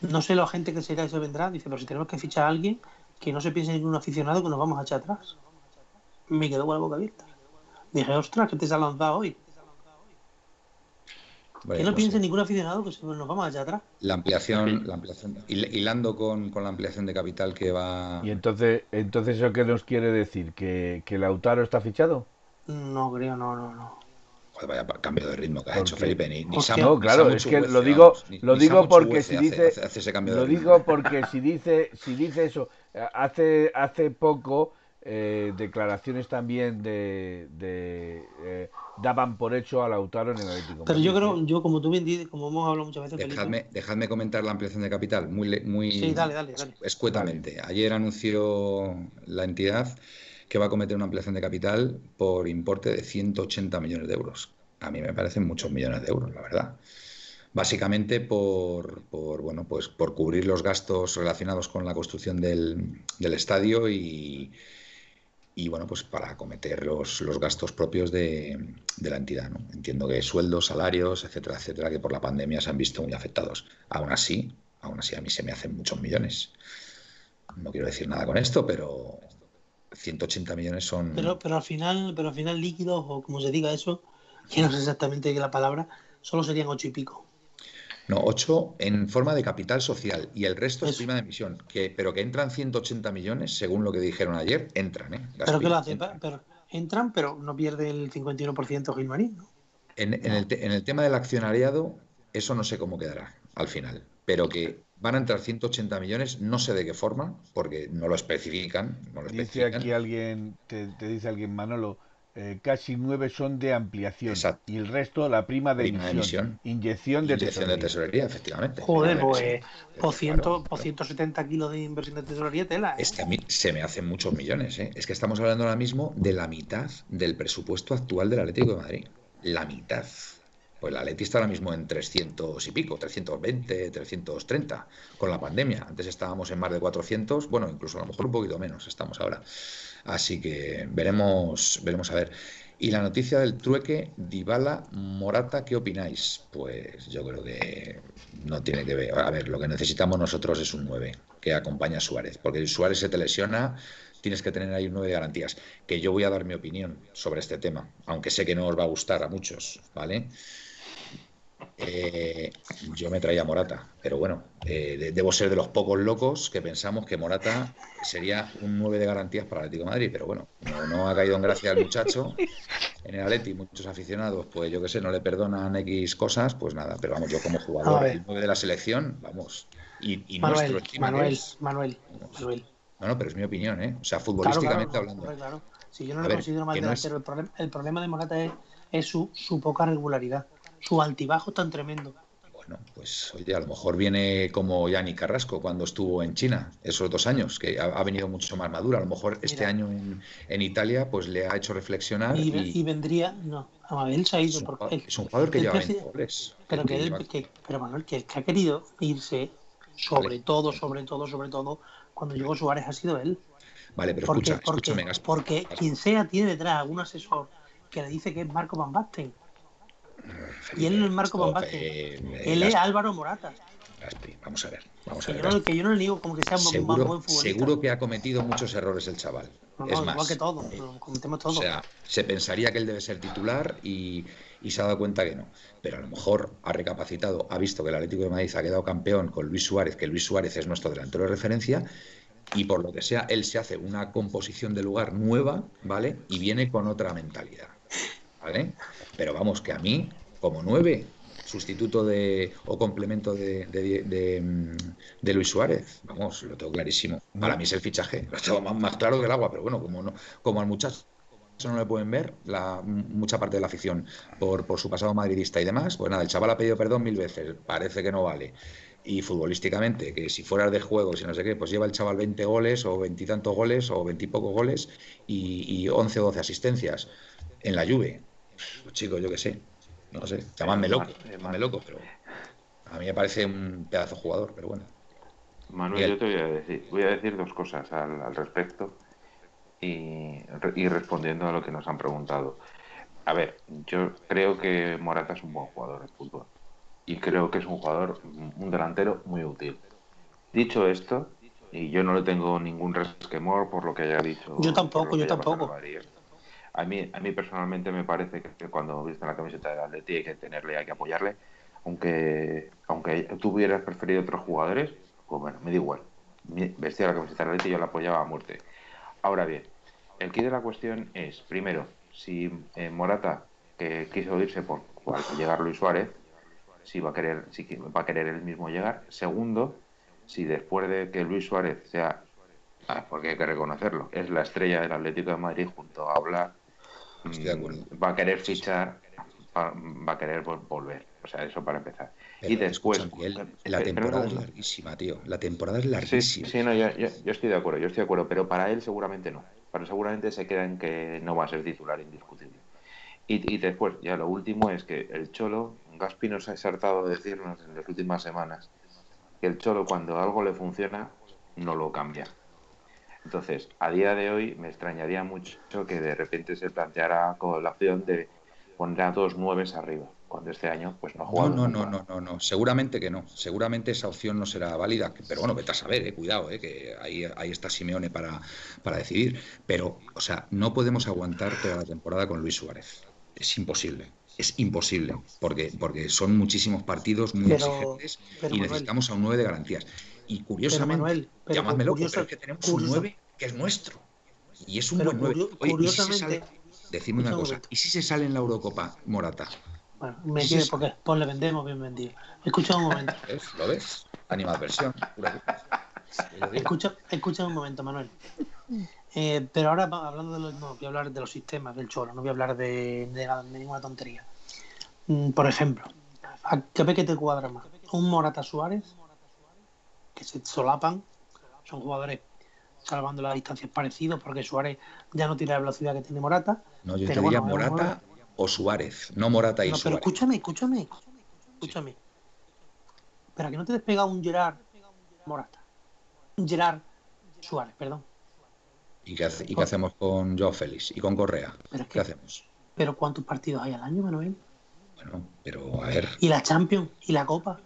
no sé la gente que será y se vendrá, dice, pero si tenemos que fichar a alguien, que no se piense ningún aficionado que nos vamos a echar atrás. Me quedó con la boca abierta. Dije, ostras, que te se ha lanzado hoy. Que no no piense sé. ningún aficionado que se- nos vamos a echar atrás. La ampliación, la ampliación, hil- hilando con, con la ampliación de capital que va Y entonces, entonces ¿eso qué nos quiere decir? ¿Que, que Lautaro está fichado? No creo, no, no, no. Joder, vaya cambio de ritmo que ha ¿Por hecho qué? Felipe, ni, ni Hostia. Samu- No, claro, Samu es que lo digo, ni- lo digo porque si dice, hace- hace ese cambio de lo ritmo. digo porque si dice, si dice eso, eh, hace, hace poco eh, declaraciones también de, de eh, daban por hecho a Lautaro en el Atlético. Pero yo creo, yo como tú bien dices, como hemos hablado muchas veces, Felipe, Dejadme, dejadme comentar la ampliación de capital muy, le- muy Sí, dale, dale, dale. escuetamente. Ayer anunció la entidad que va a cometer una ampliación de capital por importe de 180 millones de euros. A mí me parecen muchos millones de euros, la verdad. Básicamente por, bueno, pues por cubrir los gastos relacionados con la construcción del, estadio y, bueno, pues para acometer los, gastos propios de, la entidad. Entiendo que sueldos, salarios, etcétera, etcétera, que por la pandemia se han visto muy afectados. Aún así, aún así a mí se me hacen muchos millones. No quiero decir nada con esto, pero 180 millones son... Pero, pero al final, pero al final líquidos, o como se diga eso, que no sé exactamente es la palabra, solo serían ocho y pico. No, 8 en forma de capital social y el resto es Eso. prima de emisión. Que, pero que entran 180 millones, según lo que dijeron ayer, entran, ¿eh? Las Pero que lo hacen, entran. pero entran, pero no pierde el 51% Gilmarín, ¿no? En, en el en el tema del accionariado, eso no sé cómo quedará al final, pero que van a entrar 180 millones, no sé de qué forma, porque no lo especifican. No lo Dice especifican. aquí alguien, te, te dice alguien, Manolo, eh, casi nueve son de ampliación Exacto. y el resto la prima de Prima de emisión, emisión. inyección de Inyección de tesorería. tesorería, efectivamente. Joder, de pues emisión. por, Claro, ciento, por claro. 170 kilos de inversión de tesorería tela, ¿eh? Es que a mí se me hacen muchos millones, ¿eh? Es que estamos hablando ahora mismo de la mitad del presupuesto actual del Atlético de Madrid. La mitad. Pues la Atleti está ahora mismo en 300 y pico, 320, 330, con la pandemia. Antes estábamos en más de 400, bueno, incluso a lo mejor un poquito menos estamos ahora. Así que veremos, veremos a ver. Y la noticia del trueque, Dybala, Morata, ¿qué opináis? Pues yo creo que no tiene que ver. A ver, lo que necesitamos nosotros es un 9 que acompañe a Suárez, porque si Suárez se te lesiona, tienes que tener ahí un 9 de garantías. Que yo voy a dar mi opinión sobre este tema, aunque sé que no os va a gustar a muchos, ¿vale? Eh, yo me traía Morata, pero bueno, eh, de- debo ser de los pocos locos que pensamos que Morata sería un 9 de garantías para el Atlético de Madrid, pero bueno, no, no ha caído en gracia el muchacho en el Atleti, muchos aficionados, pues yo que sé, no le perdonan X cosas, pues nada, pero vamos, yo como jugador, el 9 de la selección, vamos, y, y Manuel, nuestro Manuel, es. Manuel, Vamos. Manuel. No, no, pero es mi opinión, ¿eh? O sea, futbolísticamente claro, hablando. claro. Si yo no ver, considero mal que no es- delantero, el, problema, el problema de Morata es, es su, su poca regularidad. Su altibajo tan tremendo. Bueno, pues oye, a lo mejor viene como Yanni Carrasco cuando estuvo en China esos dos años, que ha, ha venido mucho más maduro. A lo mejor este año en, en Italia pues le ha hecho reflexionar Y, y, y vendría, no, a Mabel se ha es, ido un, porque él- es un jugador que lleva prefiere- 20 goles. pero que que, él- lleva- que- pero Manuel, que, que ha querido irse sobre Vale. todo, sobre todo, sobre todo, cuando llegó Suárez ha sido él. Vale, pero Porque, escucha, porque, escúchame, porque quien sea tiene detrás algún asesor que le dice que es Marco Van Basten. Y él no es Marco Basten. eh, Él es Álvaro Morata. Gaspi. Vamos a ver, vamos a ver. yo, no, que yo no le digo como que sea un buen futbolista. seguro que ha cometido muchos errores el chaval. No, es igual más, que todo, eh, cometemos o todo. sea, se pensaría que él debe ser titular y, y se ha dado cuenta que no. Pero a lo mejor ha recapacitado, ha visto que el Atlético de Madrid ha quedado campeón con Luis Suárez, que Luis Suárez es nuestro delantero de referencia, y por lo que sea, él se hace una composición de lugar nueva, ¿vale? Y viene con otra mentalidad, ¿vale? Pero vamos, que a mí, como nueve, sustituto de o complemento de, de- de, mm, Luis Suárez, vamos, lo tengo clarísimo. Para mí es el fichaje, lo tengo más, claro que el agua, pero bueno, como no, como al muchacho no le pueden ver, la, mucha parte de la afición, por, por su pasado madridista y demás, pues nada, el chaval ha pedido perdón mil veces, parece que no vale. Y futbolísticamente, que si fuera de juego, si no sé qué, pues lleva el chaval 20 goles o veintitantos goles o veintipocos goles y, y 11 o 12 asistencias en la Juve. Pues chicos, yo qué sé, no sé, llamadme loco, llamadme loco, pero a mí me parece un pedazo de jugador, pero bueno. Manuel, Miguel. yo te voy a decir, voy a decir dos cosas al, al respecto y, y respondiendo a lo que nos han preguntado. A ver, yo creo que Morata es un buen jugador de fútbol y creo que es un jugador, un delantero muy útil. Dicho esto, y yo no le tengo ningún resquemor por lo que haya dicho. Yo tampoco, yo tampoco. A mí, a mí personalmente me parece que, cuando viste la camiseta del Atleti hay que tenerle, hay que apoyarle, aunque aunque tú hubieras preferido otros jugadores, pues bueno, me da igual. Vestía la camiseta del Atleti y yo la apoyaba a muerte. Ahora bien, el kit de la cuestión es, primero, si eh, Morata, que quiso irse por, llegar Luis Suárez, si va a querer, si va a querer él mismo llegar. Segundo, si después de que Luis Suárez sea, ah, porque hay que reconocerlo, es la estrella del Atlético de Madrid junto a Oblak, Estoy de acuerdo. mm, va a querer fichar, va, a querer vol- volver. O sea, eso para empezar. Pero, y después, escucha, Miguel, eh, la eh, temporada es larguísima, tío. La temporada es larguísima. sí, no, yo, yo- yo estoy de acuerdo, yo estoy de acuerdo, pero para él seguramente no. Él seguramente se queda en que no va a ser titular indiscutible. Y, y después, ya lo último es que el Cholo, Gaspi nos ha exaltado de decirnos en las últimas semanas que el Cholo cuando algo le funciona no lo cambia. Entonces, a día de hoy me extrañaría mucho que de repente se planteara con la opción de poner a dos nueves arriba, cuando este año pues no ha No, jugado. no, no, no, no, no, seguramente que no. Seguramente esa opción no será válida. Pero bueno, vete a saber, eh, cuidado, eh, que ahí, ahí está Simeone para, para decidir. Pero, o sea, no podemos aguantar toda la temporada con Luis Suárez. Es imposible. Es imposible. Porque, porque son muchísimos partidos muy Pero- exigentes pero, y Manuel. necesitamos a un 9 de garantías. Y curiosamente, Manuel, llamadme loco, curioso- pero es que tenemos un curioso- 9 que es nuestro. Y es un buen 9. curio- Oye, ¿y si se curiosamente- sale- Decidme una cosa. ¿Y si se sale en la Eurocopa, Morata? Bueno, me Sí, porque pues le vendemos bien vendido. Escucha un momento. ¿Lo ves? Animadversión. Escucha, escucha un momento, Manuel. Eh, pero ahora hablando de los, no, voy a hablar de los sistemas del Cholo, no voy a hablar de, de nada- de ninguna tontería. Mm, por ejemplo, ¿a qué ve que te cuadra más? Un Morata Suárez, que se solapan, son jugadores salvando las distancias parecidos, porque Suárez ya no tiene la velocidad que tiene Morata. No, yo te diría bueno, Morata o Suárez, no Morata y No, pero Suárez. escúchame, escúchame, escúchame. Pero que no te despega un Gerard Morata. Un Gerard Suárez, perdón. ¿Y qué, hace- y qué hacemos con Joao Félix y con Correa? Pero es ¿Qué hacemos? pero ¿cuántos partidos hay al año, Manuel? Bueno, pero a ver, Y la Champions, y la Copa.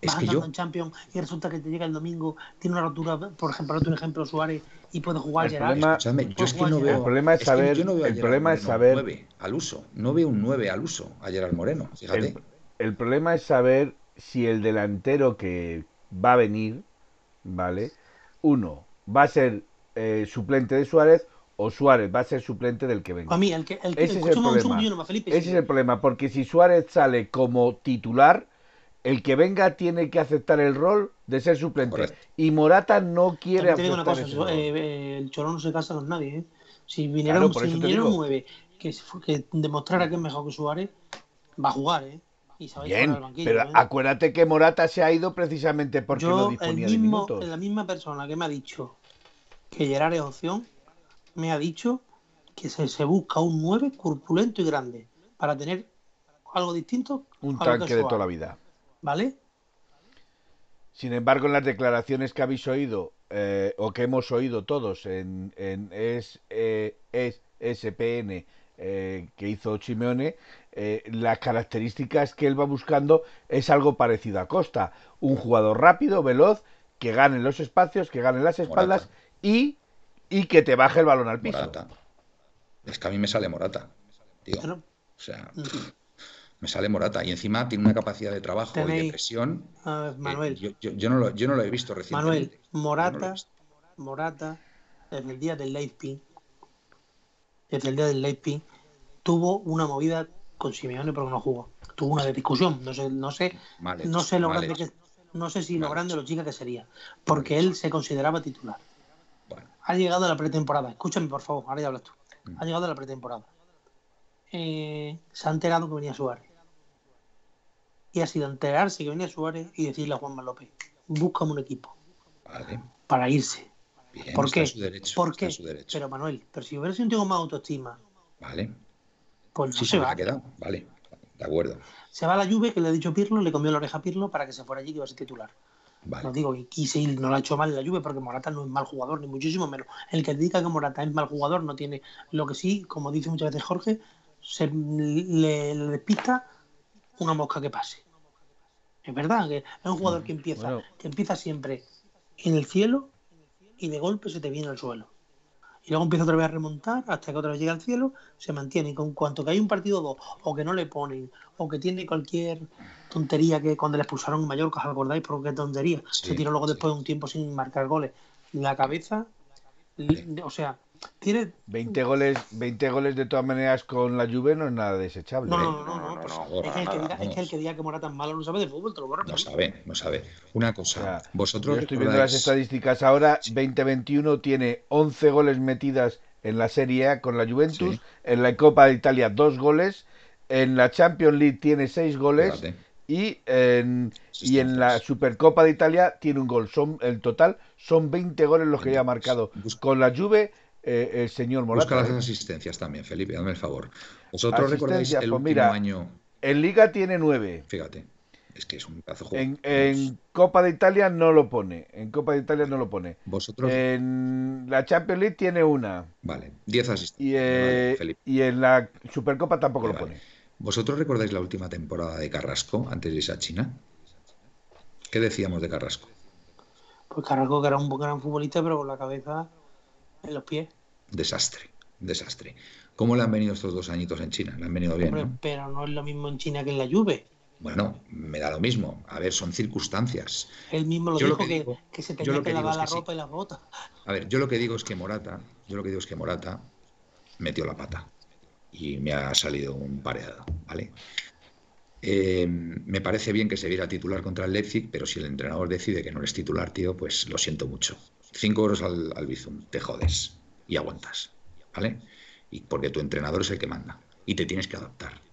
Es que yo- en Champions y resulta que te llega el domingo, tiene una rotura, por ejemplo, otro ejemplo, Suárez, y puede jugar El Gerard. problema- escuchadme, yo es que no Juan, veo. el problema es que saber- yo no veo a el Gerard problema es saber- 9 al uso. No veo un 9 al uso a Gerard Moreno, fíjate. El, el problema es saber si el delantero que va a venir, ¿vale? Uno, va a ser eh, suplente de Suárez o Suárez va a ser suplente del que venga. Para mí, el que. El que Ese es el problema. Felipe. Ese es el problema, porque si Suárez sale como titular, el que venga tiene que aceptar el rol de ser suplente. Correcto. Y Morata no quiere También te digo una aceptar cosa, ese yo- rol. eh, eh, el Cholo no se casa con nadie. ¿eh? Si viniera, Claro, si un digo. 9 que, que demostrara que es mejor que Suárez, va a jugar, ¿eh? Y se va a ir Bien, al banquillo, pero ¿eh? acuérdate que Morata se ha ido precisamente porque Yo, no el disponía de mismo, minutos. la misma persona que me ha dicho que Gerard es opción, me ha dicho que se, se busca un 9 corpulento y grande para tener algo distinto Un a tanque de toda la vida. ¿Vale? Sin embargo, en las declaraciones que habéis oído, eh, o que hemos oído todos en, en es, eh, es SPN eh, que hizo Chimeone, eh, las características que él va buscando es algo parecido a Costa. Un jugador rápido, veloz, que gane los espacios, que gane las espaldas y, y que te baje el balón al piso. Morata. Es que a mí me sale Morata, tío. Claro. O sea, Mm. Me sale Morata. Y encima tiene una capacidad de trabajo y de presión. Manuel, Yo, yo- yo no lo, yo no lo he visto Manuel, recientemente. No he Morata, visto. Morata, desde el día del Leipzig, desde el día del Leipzig, tuvo una movida con Simeone porque no jugó. Tuvo una discusión, no sé, no sé, Mal no sé lo grande que, no sé si lo grande o hecho. lo chica que sería, porque él se consideraba titular. Bueno, Ha llegado a la pretemporada. Escúchame, por favor, ahora ya hablas tú. Mm. Ha llegado a la pretemporada. Eh, se ha enterado que venía Suárez. Y ha sido enterarse que venía Suárez y decirle a Juanma López, búscame un equipo vale. para irse. Bien, ¿Por qué? derecho. ¿Por qué? Pero Manuel, pero si hubiera sido un tío con más autoestima, Vale. pues no Sí, se se va. ha quedado. Vale. De acuerdo. Se va a la Juve, que le ha dicho Pirlo, le comió la oreja a Pirlo para que se fuera allí que iba a ser titular. Vale. No digo que quise ir, no lo ha hecho mal en la Juve porque Morata no es mal jugador, ni muchísimo menos. El que diga que Morata es mal jugador no tiene lo que sí, como dice muchas veces Jorge, se le, le despista una mosca que pase. Es verdad que es un jugador que empieza, Bueno. que empieza siempre en el cielo y de golpe se te viene al suelo. Y luego empieza otra vez a remontar hasta que otra vez llega al cielo, se mantiene. Y con cuanto que hay un partido o dos, o que no le ponen, o que tiene cualquier tontería que cuando le expulsaron en Mallorca, ¿os acordáis? Por qué tontería. Sí, se tiró luego sí. después de un tiempo sin marcar goles. La cabeza, o sea, tiene 20 goles, 20 goles de todas maneras con la Juve no es nada desechable. No, ¿eh? no, no, no, No, no, no, pues no, es, que el que nada, diga, es que el vamos. que diga que Morata es malo no sabe de fútbol, te lo No sabe, no sabe. Una O cosa. sea, Vosotros Yo estoy viendo las estadísticas ahora. 2021 tiene 11 goles metidas en la Serie A con la Juventus. Sí. En la Copa de Italia, 2 goles. En la Champions League tiene 6 goles. Fíjate. Y en, y en la Supercopa de Italia tiene un gol. Son El total son 20 goles los que ya ha marcado. Busca- Con la Juve, eh, el señor Busca Morata. las ¿eh? asistencias también, Felipe, dame el favor. ¿Vosotros recordáis Asistencias, el pues último mira, año? En Liga tiene 9. Fíjate, es que es un pedazo. En, en Copa de Italia no lo pone. En Copa de Italia no lo pone. Vosotros, En la Champions League tiene una. vale, 10 Y, asistencias. eh, vale, y en la Supercopa tampoco lo Vale. pone. ¿Vosotros recordáis la última temporada de Carrasco antes de irse a China? ¿Qué decíamos de Carrasco? Pues Carrasco, que era un gran futbolista, pero con la cabeza en los pies. Desastre, desastre. ¿Cómo le han venido estos dos añitos en China? Le han venido bien, Hombre, ¿no? pero no es lo mismo en China que en la Juve. Bueno, me da lo mismo. A ver, son circunstancias. Él mismo lo Yo lo dijo que que, digo- que se tenía que, lavar la sí. ropa y las botas. A ver, yo lo que digo es que Morata, yo lo que digo es que Morata metió la pata y me ha salido un pareado, ¿vale? Eh, me parece bien que se viera titular contra el Leipzig, pero si el entrenador decide que no eres titular, tío, pues lo siento mucho. Cinco euros al, al Bizum, te jodes y aguantas, ¿vale? Y porque tu entrenador es el que manda y te tienes que adaptar,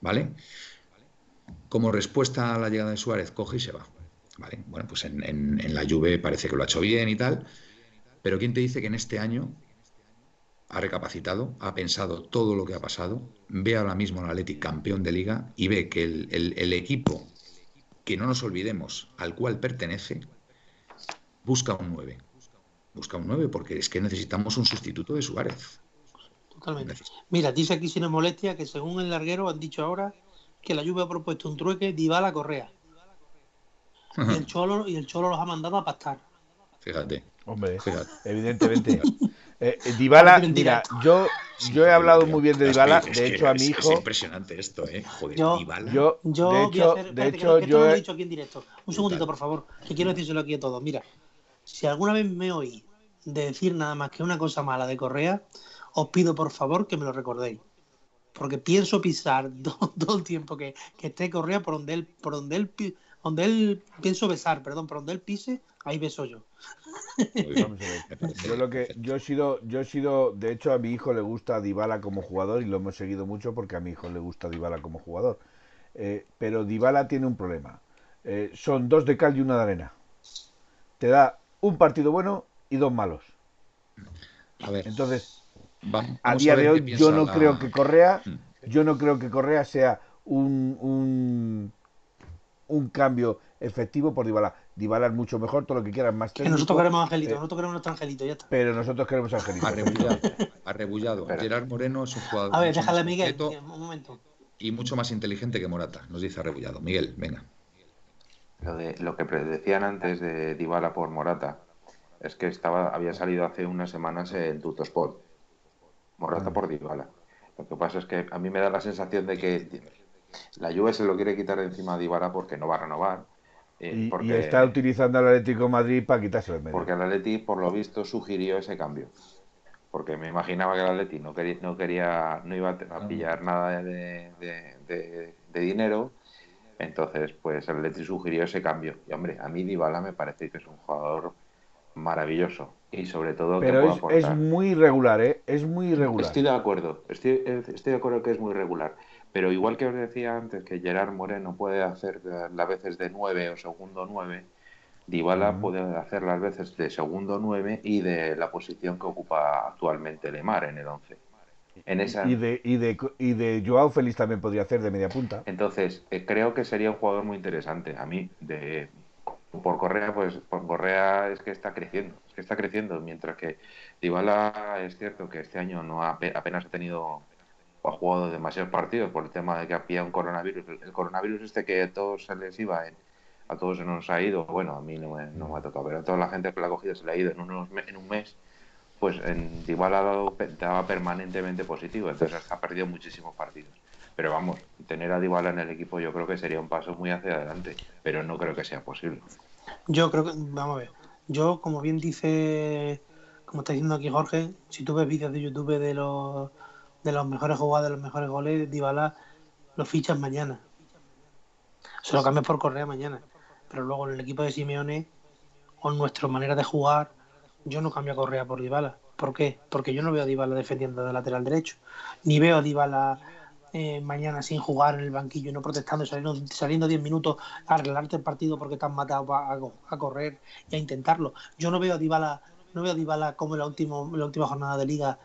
¿vale? Como respuesta a la llegada de Suárez, coge y se va, ¿vale? Bueno, pues en, en- la Juve parece que lo ha hecho bien y tal, pero ¿quién te dice que en este año ha recapacitado, ha pensado todo lo que ha pasado, ve ahora mismo al Athletic campeón de liga y ve que el, el- el equipo, que no nos olvidemos, al cual pertenece, busca un 9. Busca un 9 porque es que necesitamos un sustituto de Suárez. Totalmente. Mira, dice aquí sin molestia que según el larguero han dicho ahora que la Juve ha propuesto un trueque Dybala Correa. Y el Cholo, y el Cholo los ha mandado a pastar. Fíjate, Hombre, fíjate. evidentemente. Eh, eh, Dybala, mira, yo, yo he hablado muy bien de Es Dybala. es De hecho, a es- mi Es hijo, impresionante esto, ¿eh? Joder, Yo- Dybala. yo, Yo de voy a hecho, hacer, de hecho, no- que esto yo no lo he he- dicho aquí en directo. Un segundito, por favor, que quiero decírselo aquí a todos. Mira, si alguna vez me oí de decir nada más que una cosa mala de Correa, os pido por favor que me lo recordéis. Porque pienso pisar todo, todo el tiempo que, que esté Correa por donde él, por donde él, donde él pienso besar, perdón, por donde él pise, ahí beso yo. Yo lo que yo he sido, yo he sido, de hecho a mi hijo le gusta Dybala como jugador y lo hemos seguido mucho porque a mi hijo le gusta Dybala como jugador. Eh, pero Dybala tiene un problema. Eh, son dos de cal y una de arena. Te da un partido bueno y dos malos. A ver, Entonces, vamos a día de hoy yo no la- creo que Correa, Mm. yo no creo que Correa sea un, un un cambio efectivo por Dybala. Dybala es mucho mejor, todo lo que quieras, más Que técnico, nosotros queremos Angelito, eh, nosotros queremos nuestro Angelito, ya está. pero nosotros queremos a Angelito. Arrebullado. Arrebullado. Pero- Gerard Moreno es un jugador A ver, déjale a Miguel, un momento. y mucho más inteligente que Morata, nos dice Arrebullado. Miguel, venga. Lo, de, lo que decían antes de Dybala por Morata es que estaba había salido hace unas semanas en Tuttosport. Morata por Dybala. Lo que pasa es que a mí me da la sensación de que la Juve se lo quiere quitar de encima a Dybala porque no va a renovar. eh, Y, y porque, está utilizando al Atlético de Madrid para quitárselo medio. porque el Atleti, por lo visto, sugirió ese cambio. Porque me imaginaba que el Atleti no quería, no, quería, no iba a pillar nada de, de- de- de dinero. Entonces, pues el sugirió ese cambio. Y hombre, a mí Dybala me parece que es un jugador maravilloso. Y sobre todo que Pero puede es, es muy irregular, ¿eh? Es muy irregular. Estoy de acuerdo, estoy, estoy de acuerdo que es muy regular. Pero igual que os decía antes que Gerard Moreno puede hacer eh, las veces de 9 o segundo 9, Dybala Ujú. puede hacer las veces de segundo 9 y de la posición que ocupa actualmente Lemar en el 11. En esa, Y de, y, de, y de Joao Félix también podría hacer de media punta. entonces, eh, creo que sería un jugador muy interesante. A mí, de, por Correa, pues por Correa es que está creciendo, es que está creciendo, mientras que Dybala es cierto que este año no ha, apenas ha tenido o ha jugado demasiados partidos por el tema de que había un coronavirus. El coronavirus este que a todos se les iba, en- a todos se nos ha ido, bueno, a mí no me, no me ha tocado, pero a toda la gente que lo ha cogido se le ha ido en, unos, en un mes, pues en Dybala ha dado, daba permanentemente positivo, entonces ha perdido muchísimos partidos. Pero vamos, tener a Dybala en el equipo yo creo que sería un paso muy hacia adelante, pero no creo que sea posible. Yo creo que, vamos a ver, yo como bien dice, como está diciendo aquí Jorge, si tú ves vídeos de YouTube de los de los mejores jugadas, de los mejores goles, Dybala lo fichas mañana. Se lo cambias por Correa mañana. Pero luego en el equipo de Simeone, en nuestra manera de jugar, yo no cambio a Correa por Dybala. ¿Por qué? Porque yo no veo a Dybala defendiendo de lateral derecho. Ni veo a Dybala eh, mañana sin jugar en el banquillo, no protestando, saliendo, saliendo 10 minutos a arreglarte el partido porque te han matado a, a correr y a intentarlo. Yo no veo a Dybala, no veo a Dybala como en la, último, en la última jornada de liga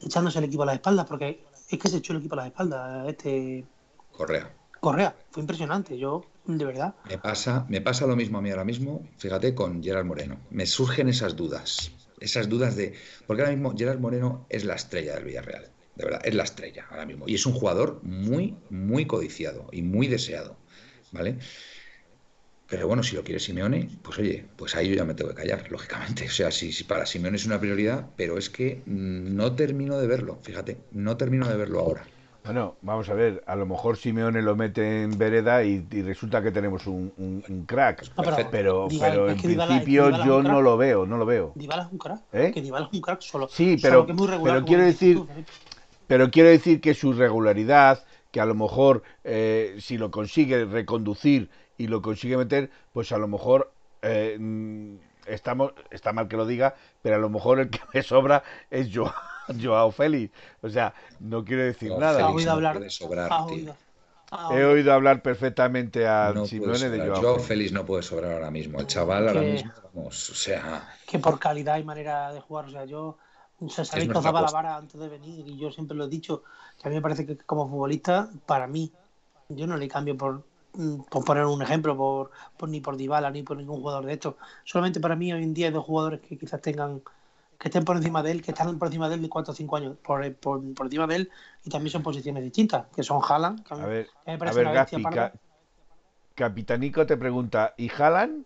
echándose el equipo a las espaldas, porque es que se echó el equipo a las espaldas este Correa. Correa. Fue impresionante, yo, de verdad. Me pasa, me pasa lo mismo a mí ahora mismo, fíjate, con Gerard Moreno. Me surgen esas dudas. Esas dudas de. Porque ahora mismo Gerard Moreno es la estrella del Villarreal. De verdad, es la estrella ahora mismo. Y es un jugador muy, muy codiciado y muy deseado. ¿Vale? Pero bueno, si lo quiere Simeone, pues oye, pues ahí yo ya me tengo que callar, lógicamente. O sea, si, para Simeone es una prioridad, pero es que mm, no termino de verlo, fíjate, no termino de verlo ahora. Bueno, vamos a ver, a lo mejor Simeone lo mete en vereda y, y resulta que tenemos un, un- un crack. No, pero Pero, en principio yo no lo veo, no lo veo. Dybala es un crack. ¿Eh? Que Dybala es un crack solo. Sí, solo pero- que es muy regular, pero quiero decir- tú. Pero quiero decir que su irregularidad, que a lo mejor eh, si lo consigue reconducir y lo consigue meter, pues a lo mejor eh, estamos, está mal que lo diga, pero a lo mejor el que me sobra es Joao, Joao Félix. O sea, no quiero decir Joao nada. Ha Félix oído no hablar. puede sobrar, ha tío. oído- ha He oído- hablar perfectamente a No Simeone de. Joao Joao Félix. No puede sobrar ahora mismo. El chaval ahora mismo, vamos, o sea, que por calidad y manera de jugar, o sea, yo o sea, sabéis que os daba la vara antes de venir y yo siempre lo he dicho, que a mí me parece que como futbolista, para mí, yo no le cambio por, por poner un ejemplo, por, por ni por Dybala ni por ningún jugador de estos. Solamente para mí hoy en día hay dos jugadores que quizás tengan que estén por encima de él, que están por encima de él de 4 o 5 años, por, por, por encima de él, y también son posiciones distintas, que son Haaland, que a mí- A ver, que me a parece ver una bestia Gaspi, parda. Ca- Capitanico te pregunta, ¿y Haaland?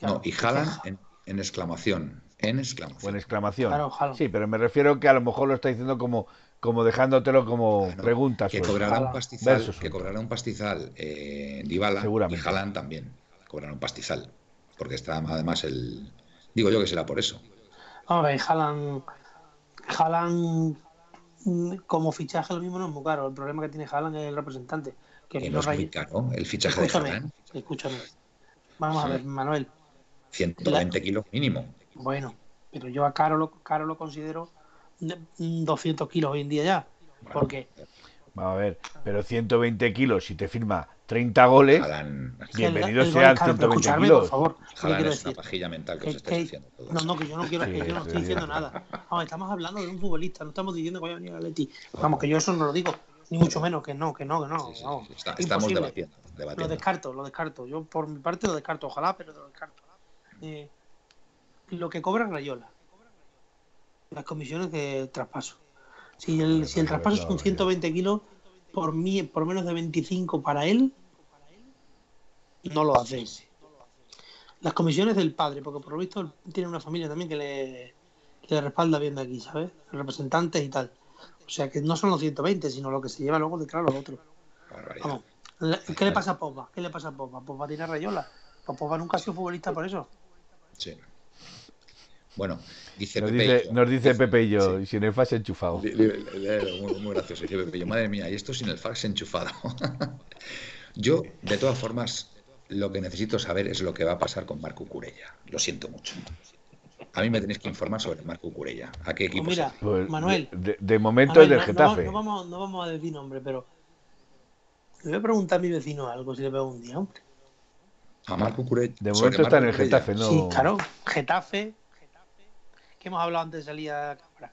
no, y Haaland en, en exclamación, en O exclamación. en exclamación. Claro, Haaland. Sí, pero me refiero que a lo mejor lo está diciendo como, como dejándolo como Claro, pregunta. que cobrará un pastizal, versus que cobrará un pastizal eh, Dybala Seguramente. y Haaland también cobrará un pastizal, porque está además el digo yo que será por eso. Ver, Haaland, Haaland mm, como fichaje lo mismo no es muy caro. El problema que tiene Haaland es el representante. Que Que no es muy caro el fichaje de Haaland, escúchame. Vamos a ver, Manuel. 120 kilos mínimo. Bueno, pero yo a Caro lo, Caro lo considero de- 200 kilos hoy en día ya. Bueno, Porque Vamos a ver, pero 120 kilos, si te firma 30 goles, el- Bienvenidos sean pero 120 escuchadme, kilos. por favor. ¿qué Haaland quiero es una decir? pajilla mental que Que- os estáis que- diciendo. No, no, que yo no quiero, que yo no estoy diciendo nada. Vamos, estamos hablando de un futbolista, no estamos diciendo que vaya a venir al Atleti. Vamos, que yo eso no lo digo. Ni mucho menos que no, que no, que no. Sí, sí, vamos, sí, está- estamos debatiendo. Lo descarto, lo descarto. Yo por mi parte lo descarto, ojalá, pero lo descarto. Eh, lo que cobra Rayola. Las comisiones de traspaso. Si el, si el traspaso son 120 kilos, por mí, por menos de 25 para él, no lo hacéis. Las comisiones del padre, porque por lo visto él tiene una familia también que le, que le respalda bien de aquí, ¿sabes? Representantes y tal. O sea que no son los 120, sino lo que se lleva luego de claro los otros. Vamos. ¿Qué le pasa a Pogba? ¿Qué le pasa a Pogba? Pogba tiene rayola. Pues Pogba nunca ha sido futbolista por eso. Sí. Bueno, dice Nos Pepe dice, nos dice Pepe y yo, Sí. y sin el fase enchufado. Muy, muy gracioso. Dice Pepe Illo, madre mía, y esto sin el fax enchufado. Yo, de todas formas, lo que necesito saber es lo que va a pasar con Marco Curella. Lo siento mucho. A mí me tenéis que informar sobre Marco Curella. ¿A qué equipo Pues mira, Pues, Manuel. De, de momento Manuel, es del no- Getafe. No, vamos, no vamos a decir nombre, pero le voy a preguntar a mi vecino algo si le veo un día, hombre. A Marco Curella. De momento está en el. Getafe, no. Sí, claro. Getafe. Que hemos hablado antes de salir a cámara.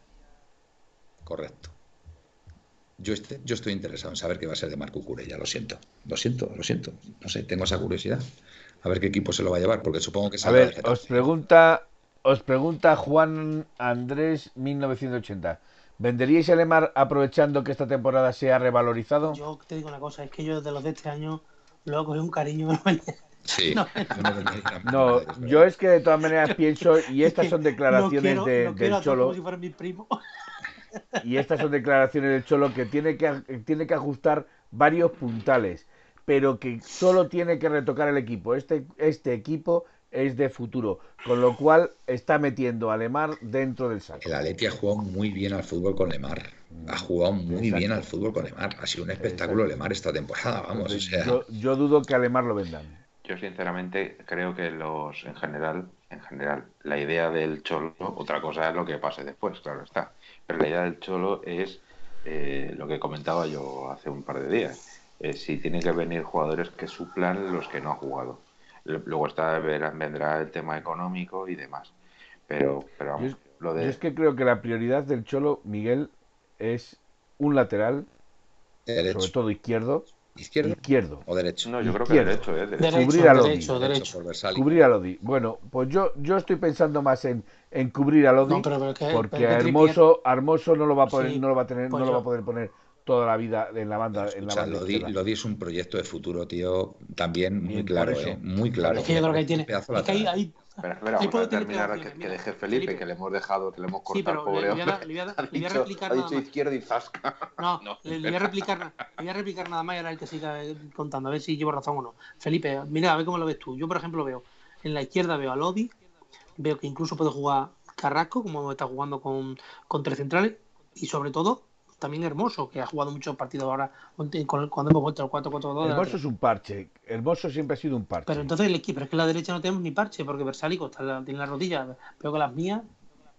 Correcto. Yo, este- yo estoy interesado en saber qué va a ser de Marco Curella. Lo siento. Lo siento, lo siento. No sé, tengo esa curiosidad. A ver qué equipo se lo va a llevar, porque supongo que A ver, os pregunta, os pregunta Juan Andrés 1980. ¿Venderíais a Lemar aprovechando que esta temporada se ha revalorizado? Yo te digo una cosa, es que yo de los de este año lo he cogido un cariño. Sí. No. yo no yo es que de todas maneras pienso, y estas son No declaraciones quiero, de- no del Cholo, como si y estas son declaraciones del Cholo que tiene que, tiene que ajustar varios puntales, pero que solo tiene que retocar el equipo. Este, este equipo es de futuro, con lo cual está metiendo a Lemar dentro del saco. El Atleti ha jugado muy bien al fútbol con Lemar. Ha jugado muy Exacto. bien al fútbol con Lemar. Ha sido un espectáculo Lemar esta temporada, vamos. O sea, yo, yo dudo que a Lemar lo vendan. Yo sinceramente creo que los, en general, en general, la idea del Cholo, otra cosa es lo que pase después, claro está. Pero la idea del Cholo es eh, lo que comentaba yo hace un par de días. eh, si tiene que venir jugadores que suplan los que no han jugado. Luego está vendrá el tema económico y demás. Pero, pero Yo vamos, es, lo yo de es que creo que la prioridad del Cholo, Miguel, es un lateral, derecho, sobre todo izquierdo, izquierdo izquierdo. o derecho. no, yo creo que derecho, eh, derecho. Derecho, Cubrir a Lodi. derecho, derecho. Cubrir a Lodi. Bueno, pues yo, yo estoy pensando más en, en cubrir a Lodi No, pero, pero que, porque pero a que Hermoso, a Hermoso no lo va a poner, Sí, no lo va a tener, pues no lo va a poder poner toda la vida en la banda, en la Escucha, banda Lodi, izquierda. Lodi es un proyecto de futuro, tío, también muy Bien, claro. ¿eh? Muy claro. Es que yo creo que ahí tiene. Es que ahí, ahí- Espera, espera, ahí vamos puede a terminar que, que deje. Felipe, Felipe. que le hemos dejado, que le hemos Sí, cortado pero al le, pobre le voy a, hombre. le voy a le voy a replicar ha nada dicho más. izquierdo y zasca. No, No, le, le voy a replicar, le voy a replicar nada más y ahora el que siga eh, contando, a ver si llevo razón o no. Felipe, mira, a ver cómo lo ves tú. Yo, por ejemplo, veo en la izquierda veo a Lodi, veo que incluso puede jugar Carrasco, como está jugando con, con tres centrales, y sobre todo también Hermoso, que ha jugado muchos partidos ahora cuando hemos vuelto al 4-4-2. de la Hermoso es un parche. Hermoso siempre ha sido un parche. Pero entonces el equipo, es que en la derecha no tenemos ni parche, porque Versálico está en la- tiene la rodilla, veo que las mías.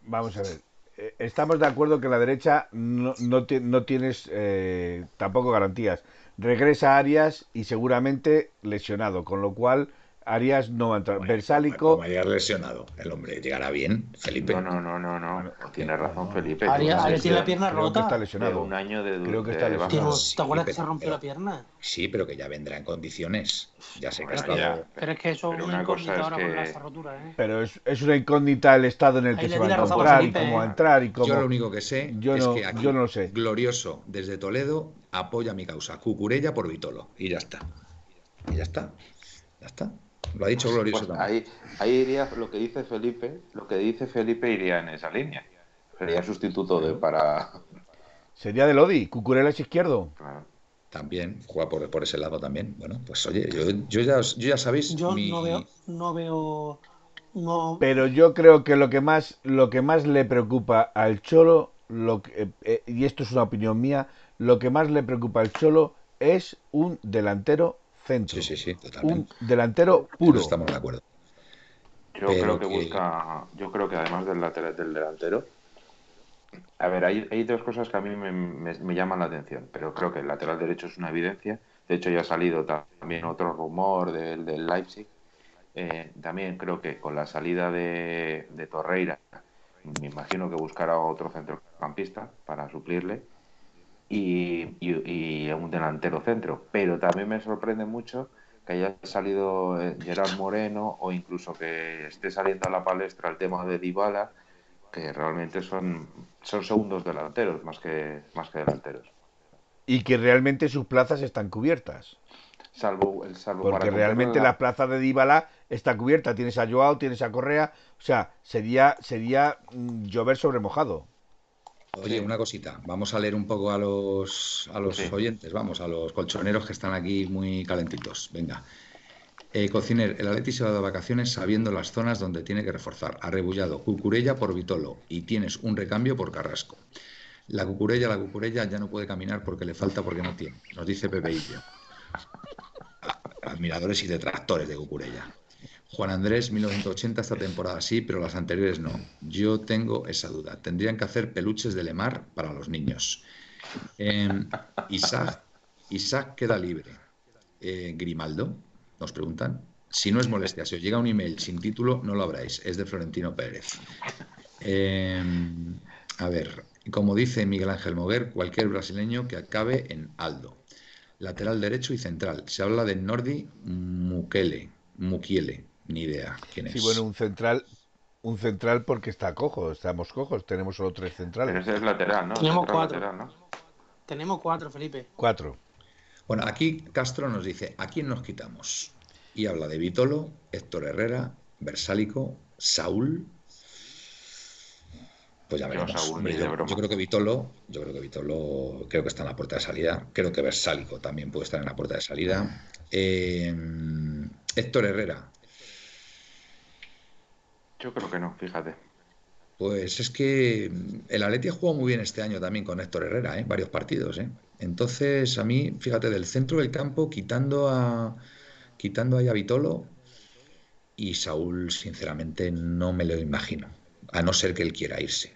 Vamos a ver. Eh, Estamos de acuerdo que en la derecha no, no, no tienes eh, tampoco garantías. Regresa Arias y seguramente lesionado, con lo cual Arias no va a entrar. Versálico, Como haya lesionado, el hombre llegará bien, Felipe. No, no, no, no, no. Tiene razón Felipe. Arias, tiene la pierna creo que rota. está de lesionado. un año de Creo que está Sí, ¿Te acuerdas que se rompió pero- la pierna? Sí, pero que ya vendrá en condiciones. Ya sé que ha estado. ya. Pero es que eso Pero es una cosa incógnita es ahora con esa rotura, ¿eh? pero es, es una incógnita el estado en el que se va a encontrar y cómo va a ¿eh? entrar y cómo... Yo lo único que sé Yo es no- que aquí, yo no lo sé. glorioso desde Toledo apoya mi causa. Cucurella por Vitolo. Y ya está. Y ya está. Ya está. Lo ha dicho glorioso Pues también. ahí, ahí iría lo que dice Felipe, lo que dice Felipe iría en esa línea. Sería sustituto de para. Sería de Lodi, Cucurella es izquierdo. claro. También, juega por, por ese lado también. Bueno, pues oye, yo, yo ya, yo ya sabéis. Yo mi- no veo, no veo, no, Pero yo creo que lo que más, lo que más le preocupa al Cholo, lo que- eh, eh, y esto es una opinión mía, lo que más le preocupa al Cholo es un delantero centro. Sí, sí, sí, Un totalmente. delantero Eso puro. Estamos de acuerdo. Yo Pero creo que, que- busca, yo creo que además del, lateral, del delantero, a ver, hay, hay dos cosas que a mí me, me- me llaman la atención, pero creo que el lateral derecho es una evidencia. De hecho, ya ha salido también otro rumor del, del Leipzig. Eh, también creo que con la salida de, de Torreira, me imagino que buscará otro centrocampista para suplirle. Y, y, y un delantero centro. Pero también me sorprende mucho que haya salido eh, Gerard Moreno o incluso que esté saliendo a la palestra el tema de Dybala, que realmente son, son segundos delanteros más que, más que delanteros. Y que realmente sus plazas están cubiertas. Salvo, el salvo Porque para realmente completar la plaza de Dybala está cubierta. Tienes a Joao, tienes a Correa. O sea, sería, sería mm, llover sobre mojado. Oye, una cosita, vamos a leer un poco a los, a los Sí. oyentes, vamos, a los colchoneros que están aquí muy calentitos. Venga. Eh, Cociner, el Atleti se va de vacaciones sabiendo las zonas donde tiene que reforzar. Arrebullado, Cucurella por Vitolo y tienes un recambio por Carrasco. La Cucurella, la Cucurella ya no puede caminar porque le falta porque no tiene, nos dice Pepe Illo. Admiradores y detractores de Cucurella. Juan Andrés, 1980, esta temporada sí, pero las anteriores no. Yo tengo esa duda. Tendrían que hacer peluches de Lemar para los niños. Eh, Isaac, Isaac queda libre. Eh, Grimaldo, nos preguntan. Si no es molestia, si os llega un email sin título, no lo abráis. Es de Florentino Pérez. Eh, a ver, como dice Miguel Ángel Moguer, cualquier brasileño que acabe en Aldo. Lateral derecho y central. Se habla de Nordi Mukele. Mukiele. Ni idea quién es. Sí, bueno, un central, un central porque está cojo, estamos cojos, tenemos solo tres Pero centrales. ese es lateral, ¿no? Tenemos Central cuatro. lateral, ¿no? Tenemos cuatro, Felipe. Cuatro. Bueno, aquí Castro nos dice, ¿a quién nos quitamos? Y habla de Vitolo, Héctor Herrera, Versálico, Saúl. Pues ya veremos. Saúl, yo, broma. yo creo que Vitolo, yo creo que Vitolo creo que está en la puerta de salida. Creo que Versálico también puede estar en la puerta de salida. Eh, Héctor Herrera, Yo creo que no, fíjate. Pues es que el Atleti ha jugado muy bien este año también con Héctor Herrera, ¿eh? varios partidos. ¿eh? Entonces, a mí, fíjate, del centro del campo, quitando a quitando a Vitolo y Saúl, sinceramente, no me lo imagino. A no ser que él quiera irse.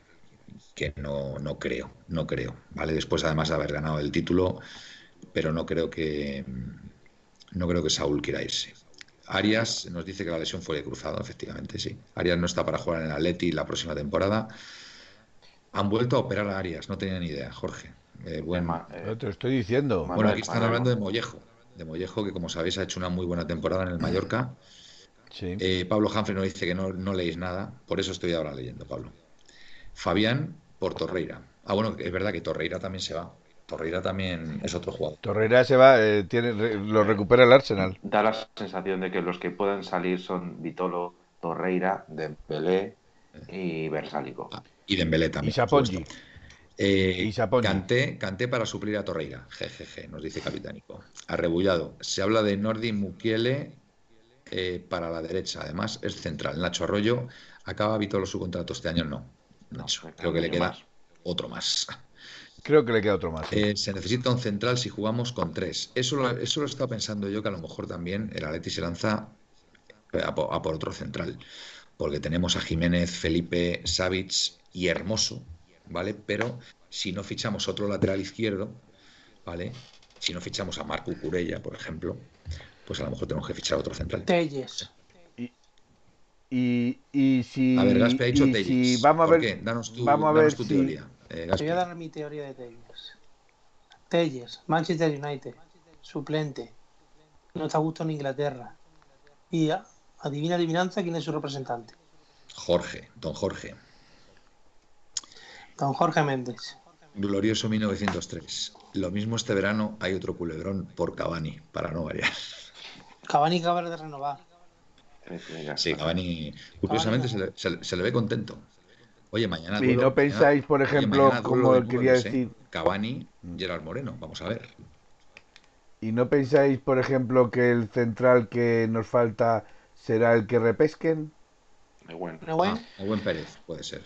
Que no, no creo, no creo. ¿Vale? Después, además de haber ganado el título, pero no creo que no creo que Saúl quiera irse. Arias nos dice que la lesión fue de cruzado, efectivamente, sí. Arias no está para jugar en el Atleti la próxima temporada. Han vuelto a operar a Arias, no tenía ni idea, Jorge. Eh, buen- Ma- eh, te lo estoy diciendo. Bueno, Manuel, aquí están Manuel. hablando de Mollejo. De Mollejo, que como sabéis ha hecho una muy buena temporada en el Mallorca. Sí. Eh, Pablo Humphrey nos dice que no, no leéis nada, por eso estoy ahora leyendo, Pablo. Fabián por Torreira. Ah, bueno, es verdad que Torreira también se va. Torreira también es otro jugador. Torreira se va, eh, tiene, re- lo recupera el Arsenal. Da la sensación de que los que pueden salir son Vitolo, Torreira, Dembélé y Versálico. Ah, y Dembélé también. Y Sapongi. Eh. Canté, Canté para suplir a Torreira. Jejeje, nos dice Capitánico. Arrebullado. Se habla de Nordi Mukiele eh, para la derecha. Además, es central. Nacho Arroyo acaba Vitolo su contrato este año. No. Nacho, me creo que le queda más. otro más. Creo que le queda otro más. sí. Eh, se necesita un central si jugamos con tres. Eso lo, eso lo he estado pensando yo, que a lo mejor también el Atleti se lanza a por, a por otro central. Porque tenemos a Jiménez, Felipe, Savic y Hermoso, ¿vale? Pero si no fichamos otro lateral izquierdo, ¿vale? Si no fichamos a Marco Curella, por ejemplo, pues a lo mejor tenemos que fichar otro central. Telles. Y, y si, A ver, Gaspi ha dicho Telles. si vamos a ¿Por ver, qué? Danos tu, vamos a danos tu si- teoría. Eh, Te voy a dar mi teoría de Telles. Telles, Manchester United, suplente. No está a gusto en Inglaterra. Y adivina, adivinanza, quién es su representante. Jorge, don Jorge. Don Jorge Méndez. Glorioso 1903. Lo mismo este verano hay otro culebrón por Cavani, para no variar. Cavani acaba de renovar. Sí. Cavani, curiosamente se le, se le- se le ve contento. Oye, mañana Y duelo- no pensáis, por oye, ejemplo, duelo como de quería ¿eh? decir- Cavani, Gerard Moreno, vamos a ver. ¿Y no pensáis, por ejemplo, que el central que nos falta será el que repesquen? Bueno. Ah, buen Pérez, puede ser.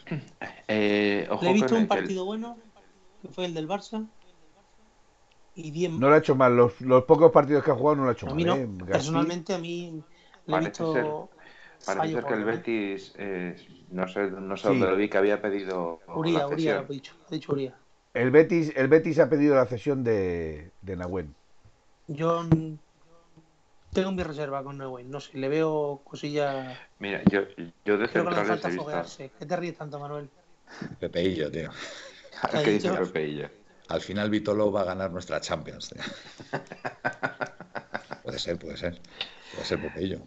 Eh, ojo le he visto un el- partido bueno, que fue el del Barça. Y bien. No lo ha hecho mal. Los, los pocos partidos que ha jugado no lo ha hecho a mal. mí no. ¿eh? Personalmente, a mí le he visto. Parece ser que el por- Betis, eh, no sé, no sé Sí. dónde lo vi, que había pedido Uría, la Uría, cesión. lo ha dicho. Ha dicho Uría. El Betis, el Betis ha pedido la cesión de, de Nahuel. Yo tengo mi reserva con Neuwen. No sé, le veo cosillas. Mira, yo, yo de Creo que le falta he foguearse. ¿Qué te ríes tanto, Manuel? Pepeillo, tío. ¿Qué dice dicho? Pepe y yo? al final Vitolo va a ganar nuestra Champions. puede ser, puede ser. Puede ser por ello.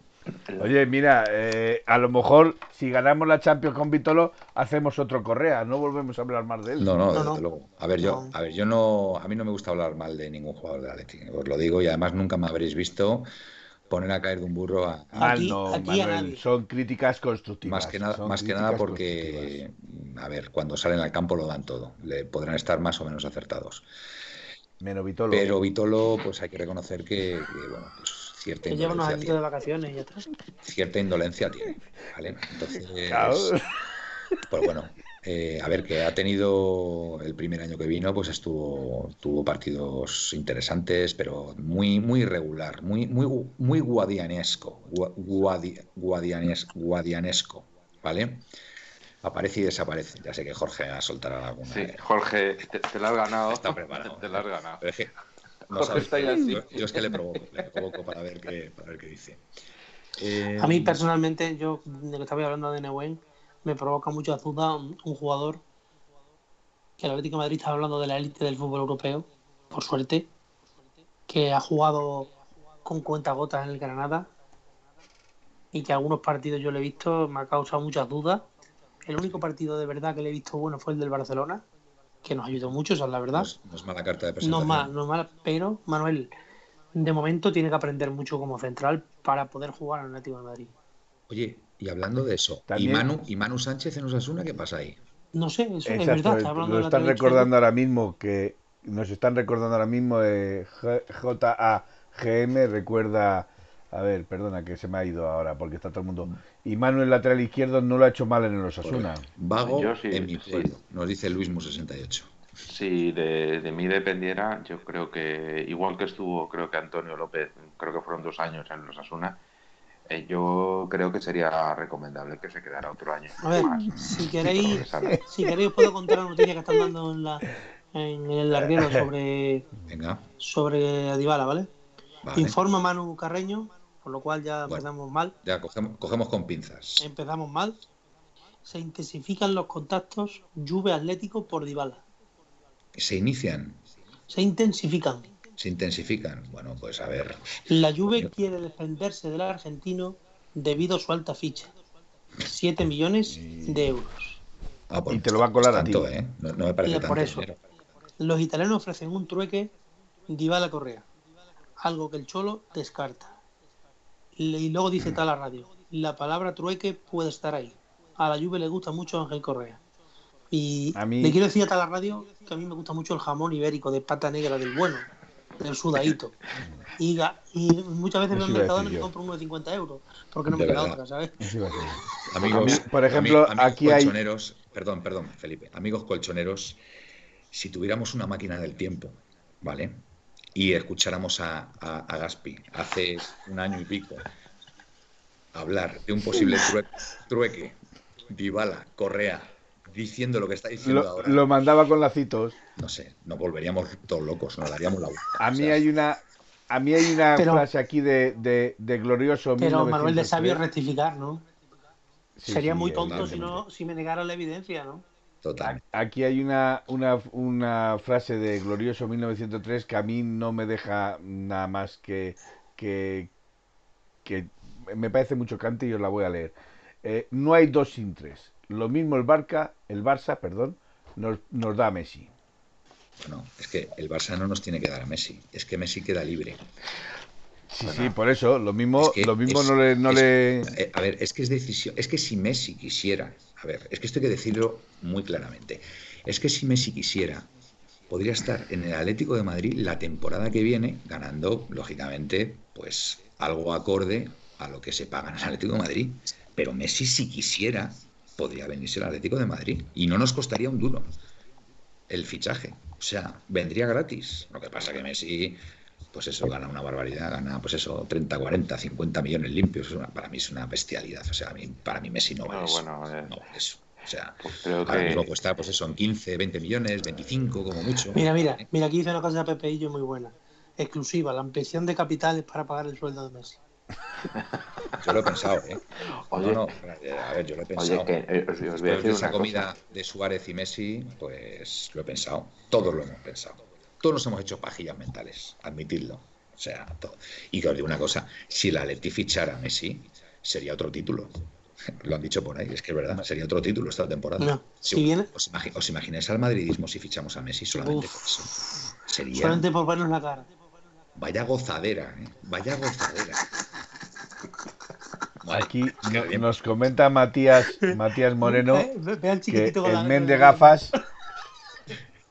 Oye, mira, eh, a lo mejor si ganamos la Champions con Vitolo, hacemos otro Correa, no volvemos a hablar más de él. No, no, desde no. luego. A ver, yo, a ver, yo no, a mí no me gusta hablar mal de ningún jugador del Atlético, os lo digo, y además nunca me habréis visto poner a caer de un burro a, Aquí- no, aquí Manuel, son críticas constructivas. más que nada, más que nada porque, a ver, cuando salen al campo lo dan todo. Le podrán estar más o menos acertados. Menos Vitolo. Pero Vitolo, pues hay que reconocer que, que, bueno, pues cierta Que lleva unos indolencia añitos de tiene. vacaciones y ya está. Cierta indolencia tiene, ¿vale? Entonces, Claro. pues bueno, eh, a ver, que ha tenido el primer año que vino, pues estuvo, tuvo partidos interesantes, pero muy, muy irregular, muy, muy, muy guadianesco, gua- guadi- guadianes- guadianesco, ¿vale? Aparece y desaparece. Ya sé que Jorge va a soltar alguna. Sí, Jorge, te, te la has ganado. Está preparado. Te la has ganado. Pero es que no Jorge sabes, está ahí así. yo, yo es que le provoco, le provoco para ver qué, para ver qué dice. Eh, A mí personalmente, yo de que estaba hablando de Neuwen, me provoca mucha duda un, un jugador que el Atlético de Madrid está hablando de la élite del fútbol europeo, por suerte, que ha jugado con cuentagotas en el Granada y que algunos partidos yo le he visto, me ha causado muchas dudas. El único partido de verdad que le he visto bueno fue el del Barcelona, que nos ayudó mucho, esa es la no verdad. es, no es mala carta de No presentación. es mal, no es mal, pero Manuel, de momento tiene que aprender mucho como central para poder jugar en el Atlético de Madrid. Oye, y hablando de eso, También- ¿y Manu, ¿y Manu Sánchez en Osasuna qué pasa ahí? No sé, eso es Exacto, verdad. está hablando lo de la están recordando ahora mismo que nos están recordando ahora mismo eh, JAGM recuerda a ver, perdona que se me ha ido ahora porque está todo el mundo y Manu el lateral izquierdo no lo ha hecho mal en el Osasuna. Vago Yo sí, en mi sí. pueblo, nos dice Luismo68. Si de, de mí dependiera, yo creo que, igual que estuvo, creo que Antonio López, creo que fueron dos años en los Asuna, yo creo que sería recomendable que se quedara otro año A ver, más. si queréis, si queréis os puedo contar la noticia que están dando en, la, en el larguero sobre, Venga, sobre Adibala, ¿vale? vale. Informa Manu Carreño, por lo cual ya Bueno. empezamos mal. Ya cogemos, cogemos con pinzas. Empezamos mal. Se intensifican los contactos Juve Atlético por Dybala. Se inician, Se intensifican. se intensifican. Bueno, pues a ver. La Juve quiere defenderse del argentino debido a su alta ficha. 7 millones de euros. Ah, pues Y te lo va a colar a tanto, ti. ¿eh? No, no me parece tanto por eso. dinero. Los italianos ofrecen un trueque Dybala Correa, algo que el Cholo descarta. Y luego dice tal la radio, la palabra trueque puede estar ahí. A la Juve le gusta mucho Ángel Correa. Y A mí- le quiero decir a tal la radio que a mí me gusta mucho el jamón ibérico de pata negra del bueno, del sudadito. Y, ga- y muchas veces Eso me decir me compro uno de 50 euros, porque no De me queda otra, ¿sabes? A. Amigos, por ejemplo, amigos aquí hay- colchoneros, perdón, perdón, Felipe, amigos colchoneros, si tuviéramos una máquina del tiempo, ¿vale? Y escucháramos a, a- a Gaspi hace un año y pico hablar de un posible true- trueque, Dybala, Correa, diciendo lo que está diciendo Lo, ahora, lo mandaba con lacitos. no sé, nos volveríamos todos locos, nos daríamos la vuelta. A O mí sea, hay una a mí hay una Pero- frase aquí de, de, de glorioso Pero Manuel de Sabio 1903. rectificar, ¿no? Sí, Sería sí, muy tonto si, no, si me negara la evidencia, ¿no? Total. Aquí hay una, una, una frase de Glorioso 1903 que a mí no me deja nada más que, que, que me parece muy chocante y os la voy a leer. Eh, no hay dos sin tres. Lo mismo el Barca, el Barça, perdón, nos, nos da a Messi. Bueno, es que el Barça no nos tiene que dar a Messi, es que Messi queda libre. Sí, sí, por eso, lo mismo, Es que lo mismo es- no le, no es- le... Eh, a ver, es que es decisión. Es que si Messi quisiera. A ver, es que esto hay que decirlo muy claramente. Es que si Messi quisiera, podría estar en el Atlético de Madrid la temporada que viene, ganando, lógicamente, pues algo acorde a lo que se paga en el Atlético de Madrid. Pero Messi, si quisiera, podría venirse al Atlético de Madrid. Y no nos costaría un duro el fichaje. O sea, vendría gratis. Lo que pasa que Messi, pues eso, gana una barbaridad, gana pues eso, 30, 40, 50 millones limpios. Es una- para mí es una bestialidad. O sea, a mí, para mí Messi no vale No, eso. bueno, eh, No vale eso. O sea, Pues creo ahora mismo cuesta pues eso, en 15, 20 millones, 25 como mucho. Mira, mira, mira, aquí dice una cosa de Pepeillo muy buena. Exclusiva, la ampliación de capitales para pagar el sueldo de Messi. Yo lo he pensado, ¿eh? Oye, no, no, eh, a ver, yo lo he pensado. Oye, que eh, os, os voy a Después de esa una comida cosa. de Suárez y Messi, pues lo he pensado. Todos lo hemos pensado. Todos nos hemos hecho pajillas mentales, admitidlo. O sea, todo. Y que os digo una cosa, si la Leti fichara a Messi, sería otro título. Lo han dicho por ahí, es que es verdad, sería otro título esta temporada. No, si viene- os, imagi- os imagináis al madridismo si fichamos a Messi solamente Uf. por eso? Sería Solamente por vernos la cara. vaya gozadera, ¿eh? Vaya gozadera. Aquí nos comenta Matías, Matías Moreno Eh, ve, ve al que chiquitito con la- el men de gafas,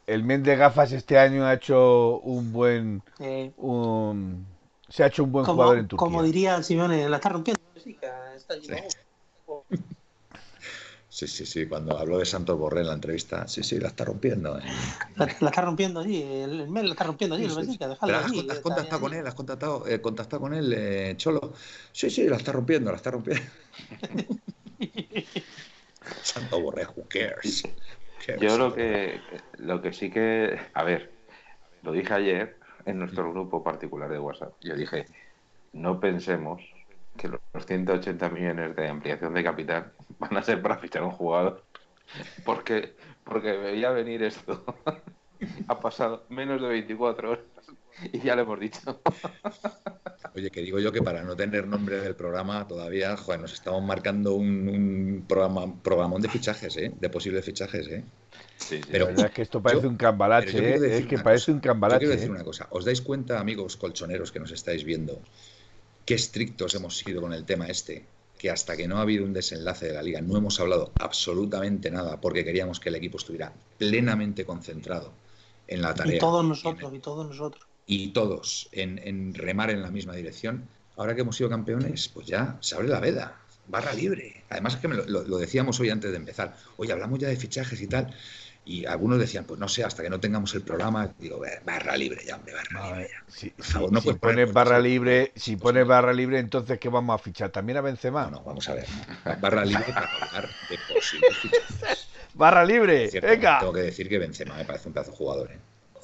el men de gafas este año ha hecho un buen, Eh, un, se ha hecho un buen como, jugador en Turquía. como diría Simeone, la está rompiendo. Sí, está ¿no? Sí, sí, sí, cuando habló de Santos Borré en la entrevista, sí, sí, la está rompiendo. ¿eh? La, la está rompiendo allí, el, el men la está rompiendo allí, Sí, el sí, sí. Pero has, allí, has contactado con él, has contactado, eh, contactado con él, eh, Cholo. Sí, sí, la está rompiendo, la está rompiendo. Santo Borré, who cares? Yo lo que, lo que sí que, a ver, lo dije ayer en nuestro grupo particular de WhatsApp. Yo dije, no pensemos que los 180 millones de ampliación de capital van a ser para fichar un jugador. Porque, porque veía venir esto. ha pasado menos de 24 horas y ya lo hemos dicho. Oye, que digo yo que para no tener nombre del programa todavía, joder, nos estamos marcando un, un programa, programón de fichajes, ¿eh? De posibles fichajes, ¿eh? Sí, sí. Pero- La verdad es que esto parece yo- un cambalache, ¿eh? decir es que una parece cosa. un Yo cambalache. quiero decir ¿eh? una cosa. ¿Os dais cuenta, amigos colchoneros que nos estáis viendo, qué estrictos hemos sido con el tema este? Que hasta que no ha habido un desenlace de la liga no hemos hablado absolutamente nada porque queríamos que el equipo estuviera plenamente concentrado en la tarea. Y todos y nosotros, y todos nosotros. Y todos en, en remar en la misma dirección. Ahora que hemos sido campeones, pues ya se abre la veda, barra libre. Además es que me lo, decíamos hoy antes de empezar. Oye, hablamos ya de fichajes y tal. Y algunos decían, pues no sé, hasta que no tengamos el programa, digo, "Eh, barra libre ya, hombre, barra libre ya. si, Por si- favor, no si puedes poner pones barra libre, si pones barra libre, entonces ¿qué vamos a fichar? ¿También a Benzema? No, no, vamos a ver. Barra libre para hablar de posibles fichajes. ¡Barra libre! Cierto, ¡Venga! Tengo que decir que Benzema me parece un pedazo de jugador. ¿eh?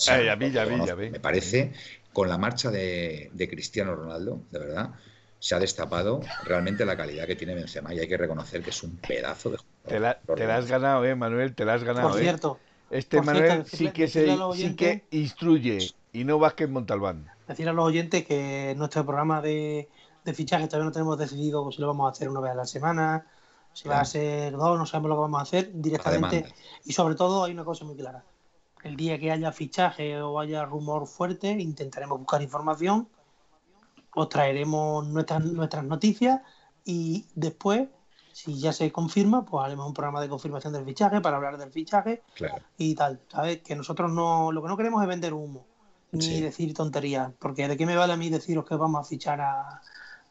Ay, a mí, lo a mí, conozco. a mí. Me parece, con la marcha de, de Cristiano Ronaldo, de verdad, se ha destapado realmente la calidad que tiene Benzema y hay que reconocer que es un pedazo de jugador. Te la, Lo te la has ganado, eh, Manuel, te la has ganado, Por eh. cierto, Este por Manuel cierto, sí que se sí que instruye y no Vázquez Montalbán. decir a los oyentes que nuestro programa de, de fichaje todavía no tenemos decidido si lo vamos a hacer una vez a la semana, si va a ser dos, no sabemos lo que vamos a hacer directamente. Y sobre todo hay una cosa muy clara. El día que haya fichaje o haya rumor fuerte, intentaremos buscar información, os traeremos nuestras, nuestras noticias y después, si ya se confirma, pues haremos un programa de confirmación del fichaje para hablar del fichaje Claro. y tal, ¿sabes? Que nosotros no, lo que no queremos es vender humo, ni Sí. decir tonterías, porque de qué me vale a mí deciros que vamos a fichar a,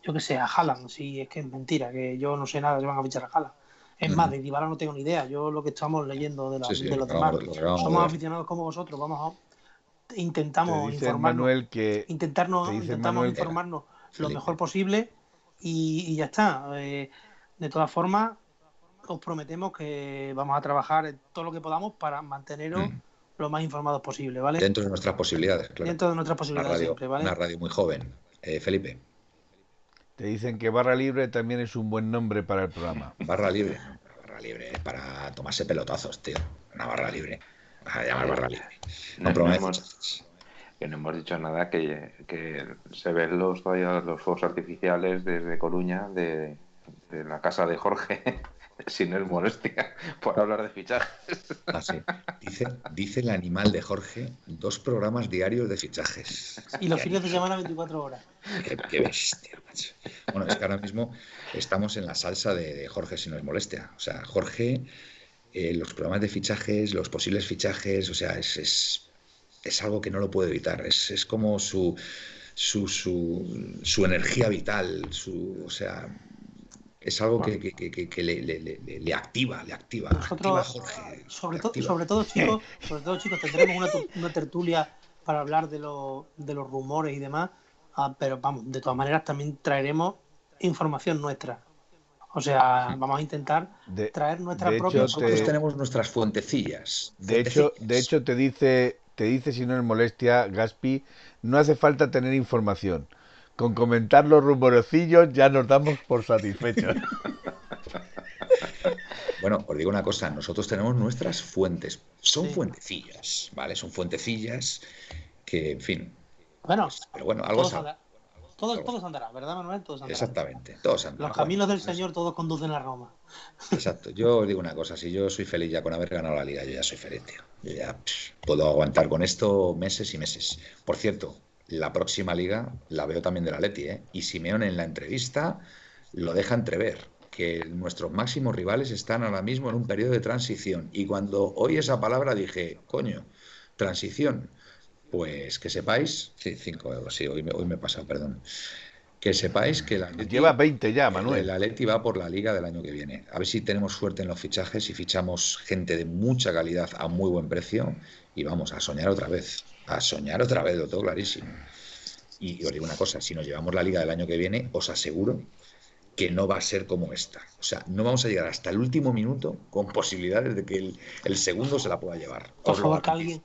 yo que sé, a Haaland, si es que es mentira, que yo no sé nada si van a fichar a Haaland. Es más, de Dybala no tengo ni idea, yo lo que estamos leyendo de, la- Sí, sí, de los lo demás, somos aficionados como vosotros, vamos a Te intentamos informarnos, Manuel que intentarnos, intentamos Manuel- informarnos lo mejor posible y, y ya está. Eh, de todas formas, os prometemos que vamos a trabajar todo lo que podamos para manteneros Mm. lo más informados posible, ¿vale? Dentro de nuestras posibilidades, claro. Dentro de nuestras Una posibilidades radio, siempre, ¿vale? una radio muy joven. Eh, Felipe, te dicen que barra libre también es un buen nombre para el programa. barra libre. Barra libre para tomarse pelotazos, tío. Una barra libre. A llamar barra libre. No, No, no hemos, que no hemos dicho nada, que, que se ven los todavía los fuegos artificiales desde Coruña, de, de la casa de Jorge, sin el molestia, por hablar de fichajes. Ah, sí. Dice, dice el animal de Jorge, dos programas diarios de fichajes. Y los fines de semana 24 horas. Qué, qué bestia, macho. Bueno, es que ahora mismo estamos en la salsa de, de Jorge, si no es molestia. O sea, Jorge, eh, los programas de fichajes, los posibles fichajes, o sea, es, es, es algo que no lo puede evitar. Es, es como su, su, su, su energía vital, su, o sea, es algo que, que- que- que- que le, le- le- le activa, le activa. Nosotros, activa Jorge. sobre, activa. sobre todo, chicos, sobre todo, chicos, tendremos una, una tertulia para hablar de, los de los rumores y demás, ah, pero vamos, de todas maneras también traeremos información nuestra. O sea, vamos a intentar De, traer nuestra de propia hecho, Nosotros te- tenemos nuestras fuentecillas. de hecho, de hecho te dice, te dice si no es molestia, Gaspi, no hace falta tener información. Con comentar los rumorecillos ya nos damos por satisfechos. Bueno, os digo una cosa, nosotros tenemos nuestras fuentes. Son Sí. fuentecillas, ¿vale? Son fuentecillas que, en fin. Bueno, Pero bueno, algo todos, andará, todos, todos andará, ¿verdad, Manuel? Todos andará. Exactamente. Todos Los andan. caminos del Señor todos conducen a Roma. Exacto. Yo os digo una cosa, si yo soy feliz ya con haber ganado la liga, yo ya soy feliz, tío. Yo ya pff, puedo aguantar con esto meses y meses. Por cierto, la próxima liga la veo también de la Leti, ¿eh? Y Simeone en la entrevista lo deja entrever, que nuestros máximos rivales están ahora mismo en un periodo de transición. Y cuando oí esa palabra dije, coño, transición. Pues que sepáis, sí, 5 euros, sí, hoy me, hoy me he pasado, perdón. Que sepáis que la Leti- Lleva 20 ya, Manuel. el Atleti va por la liga del año que viene. A ver si tenemos suerte en los fichajes y fichamos gente de mucha calidad a muy buen precio y vamos a soñar otra vez. A soñar otra vez, lo tengo clarísimo. Y os digo una cosa, si nos llevamos la liga del año que viene, os aseguro que no va a ser como esta. O sea, no vamos a llegar hasta el último minuto con posibilidades de que el, el segundo se la pueda llevar. Por Os favor, que alguien,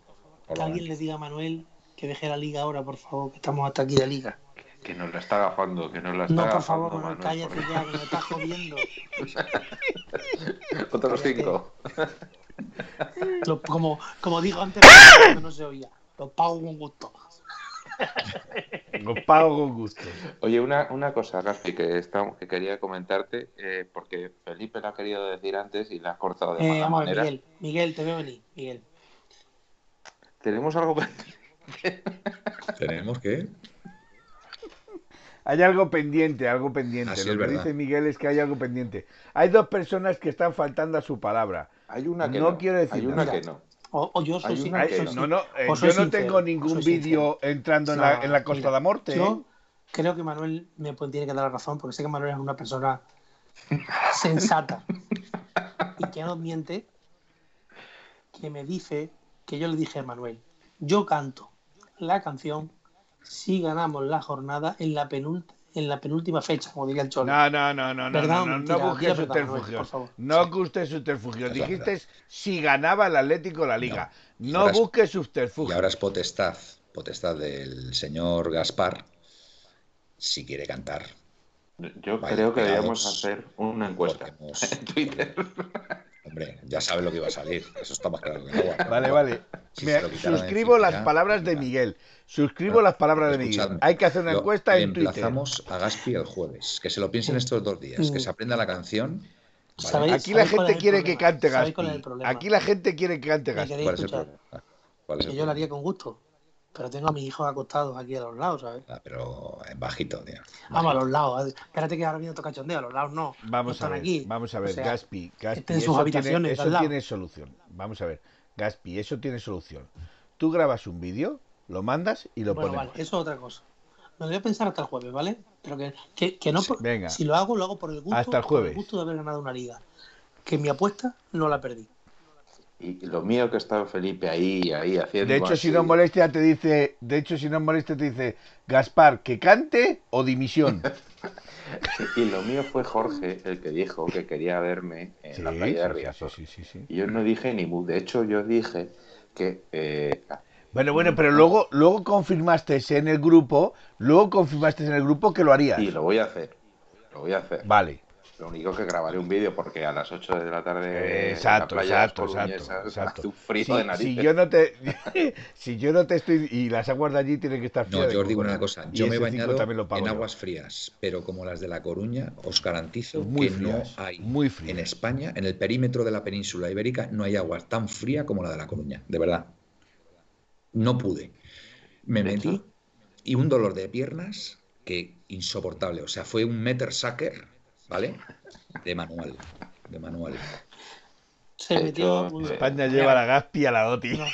que alguien le diga a Manuel que deje la liga ahora, por favor, que estamos hasta aquí de liga. Que nos la está agafando, que nos la está No, por favor, Manuel, Manuel, cállate ya, que me estás jodiendo. Otros cinco. Lo- como, como dijo antes, no se oía. Lo pago con gusto. Lo pago con gusto. Oye, una, una cosa, Gaspi, que, está- que quería comentarte, eh, porque Felipe lo ha querido decir antes y la has cortado de Eh, mala vamos a ver, manera. Miguel. Miguel, te veo venir. Miguel. Tenemos algo pendiente. Tenemos que... Hay algo pendiente, algo pendiente. Así Lo es que verdad. dice Miguel es que hay algo pendiente. Hay dos personas que están faltando a su palabra. Hay una que No no. quiero decir Hay una nada. que no. O, o yo soy, una no. eh, yo no tengo ningún vídeo entrando en la, en la Costa mira, de Morte. ¿eh? Yo creo que Manuel me tiene que dar la razón, porque sé que Manuel es una persona sensata y que no miente, que me dice que yo le dije a Manuel, yo canto la canción si ganamos la jornada en la, penult en la penúltima fecha, como diría el Cholo. No, no, no, no, no, ¿Verdad o no, no, busques subterfugios. No busques subterfugios. Dijiste si ganaba el Atlético la Liga. Y No busques Y subterfugios. ahora es potestad, potestad del señor Gaspar, si quiere cantar. Yo Vaya, creo que deberíamos hacer una encuesta en Twitter. Hombre, ya sabe lo que iba a salir. Eso está más claro que el agua. Vale, vale. Si de suscribo las palabras de. Miguel. Suscribo las palabras de Miguel. Hay que hacer una encuesta en Twitter. emplazamos a Gaspi el jueves. Que se lo piensen estos dos días. Que se aprenda la canción. ¿vale? ¿Sabéis? Aquí la ¿Sabéis cuál gente quiere que problema? cante ¿Sabéis cuál es el Gaspi. problema? Aquí la gente quiere que cante Gaspi. ¿Cuál es el problema? ¿Cuál es el Que yo lo haría problema? con gusto, pero tengo a mis hijos acostados aquí a los lados, ¿sabes? Ah, pero en bajito, tío. Vamos a los lados. Espérate que ahora viene otro cachondeo, a los lados no. Vamos no a ver, aquí. vamos a ver, O sea, Gaspi, Gaspi, en sus eso, habitaciones, tiene, eso lado. tiene solución. Vamos a ver, Gaspi, eso tiene solución. Tú grabas un vídeo, lo mandas y lo Bueno, ponemos. vale, eso es otra cosa. Me lo voy a pensar hasta el jueves, ¿vale? Pero que, que, que no por- venga. si lo hago, lo hago por el gusto, Hasta el por jueves. el gusto de haber ganado una liga. Que mi apuesta no la perdí. Y lo mío que estaba Felipe ahí, ahí haciendo. De hecho, si no molestia te dice, de hecho, si no molestia te dice, Gaspar, que cante o dimisión. Y lo mío fue Jorge el que dijo que quería verme en Sí, la playa de Riazor. sí, sí. Y yo no dije ni mu. De hecho, yo dije que. eh, Bueno, bueno, pero luego, luego confirmaste en el grupo, luego confirmaste en el grupo que lo harías. y lo voy a hacer. Lo voy a hacer. Vale. Lo único que grabaré un vídeo porque a las 8 de la tarde Exacto, en la playa exacto, coruñesas exacto, exacto. hace un frío Si, de si yo no te, si yo no te estoy y las aguas de allí tienen que estar No, frías. de yo os digo una cosa. Yo me he bañado también lo pago en yo. aguas frías, pero como las de La Coruña, os garantizo Muy que frías, no hay muy frías. en España, en el perímetro de la península ibérica, no hay agua tan fría como la de La Coruña, de verdad. No pude. Me metí y un dolor de piernas que insoportable. O sea, fue un meter sucker, ¿vale? De manual. De manual. Se metió. España lleva la Gaspi a la OTI. No.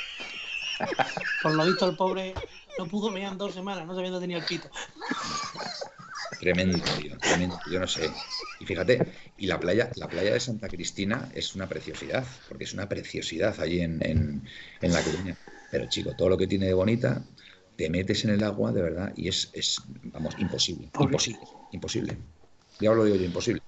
Por lo visto, el pobre no pudo mear en dos semanas, no sabiendo tenía el pito. Tremendo, tío, tremendo. Yo no sé. Y fíjate, y la playa, la playa de Santa Cristina es una preciosidad, porque es una preciosidad allí en, en, en La Coruña. Pero chico, todo lo que tiene de bonita, te metes en el agua, de verdad, y es, es vamos, imposible. Pobre. Imposible. Imposible. Ya os lo digo yo, imposible.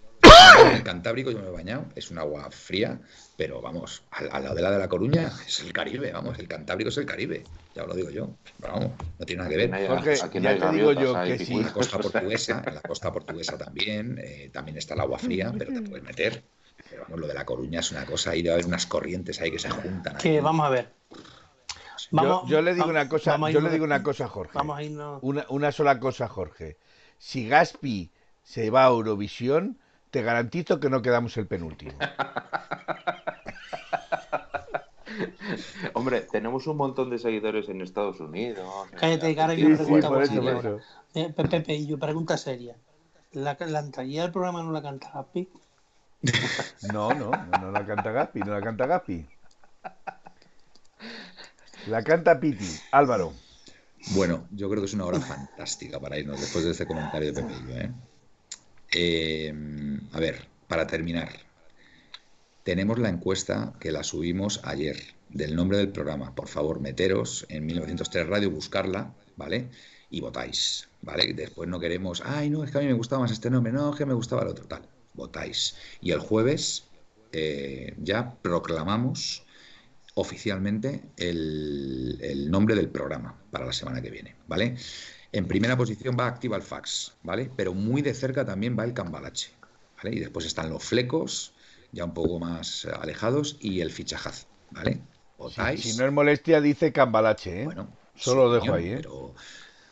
en el Cantábrico yo me he bañado, es un agua fría, pero vamos, al, al lado de la de La Coruña es el Caribe, vamos, el Cantábrico es el Caribe, ya os lo digo yo, pero vamos, no tiene nada que ver. Aquí no hay- ya te digo yo que sí. En la costa portuguesa, en la costa portuguesa también, eh, también está el agua fría, pero te puedes meter. Pero vamos, lo de La Coruña es una cosa, ahí debe haber unas corrientes ahí que se juntan. Que vamos a ver. Yo, yo le digo una cosa, vamos a yo le digo una cosa, Jorge. Vamos a irnos. Una, una sola cosa, Jorge. Si Gaspi se va a Eurovisión, te garantizo que no quedamos el penúltimo. Hombre, tenemos un montón de seguidores en Estados Unidos. Cállate, Argentina, viene Sí, sí, pregunta eso. Eh, Pe- Pepe, y yo, pregunta seria. ¿La, la entrada del programa no la canta Gaspi? No, no, no, no la canta Gaspi, no la canta Gaspi. La canta Piti, Álvaro. Bueno, yo creo que es una hora fantástica para irnos después de este comentario de Pepe. y yo, ¿eh? Eh, a ver, para terminar, tenemos la encuesta que la subimos ayer del nombre del programa. Por favor, meteros en 1903 Radio, buscarla, ¿vale? Y votáis, ¿vale? Después no queremos, ay, no, es que a mí me gustaba más este nombre, no, es que me gustaba el otro, tal. Votáis. Y el jueves eh, ya proclamamos oficialmente el nombre del programa para la semana que viene, ¿vale? En primera posición va Activa el Fax, ¿vale? Pero muy de cerca también va el Cambalache, ¿vale? Y después están los flecos, ya un poco más eh, alejados, y el fichajaz, ¿vale? ¿Votáis? Si no es molestia, dice Cambalache, ¿eh? Bueno, Solo lo dejo señor, ahí, ¿eh? Pero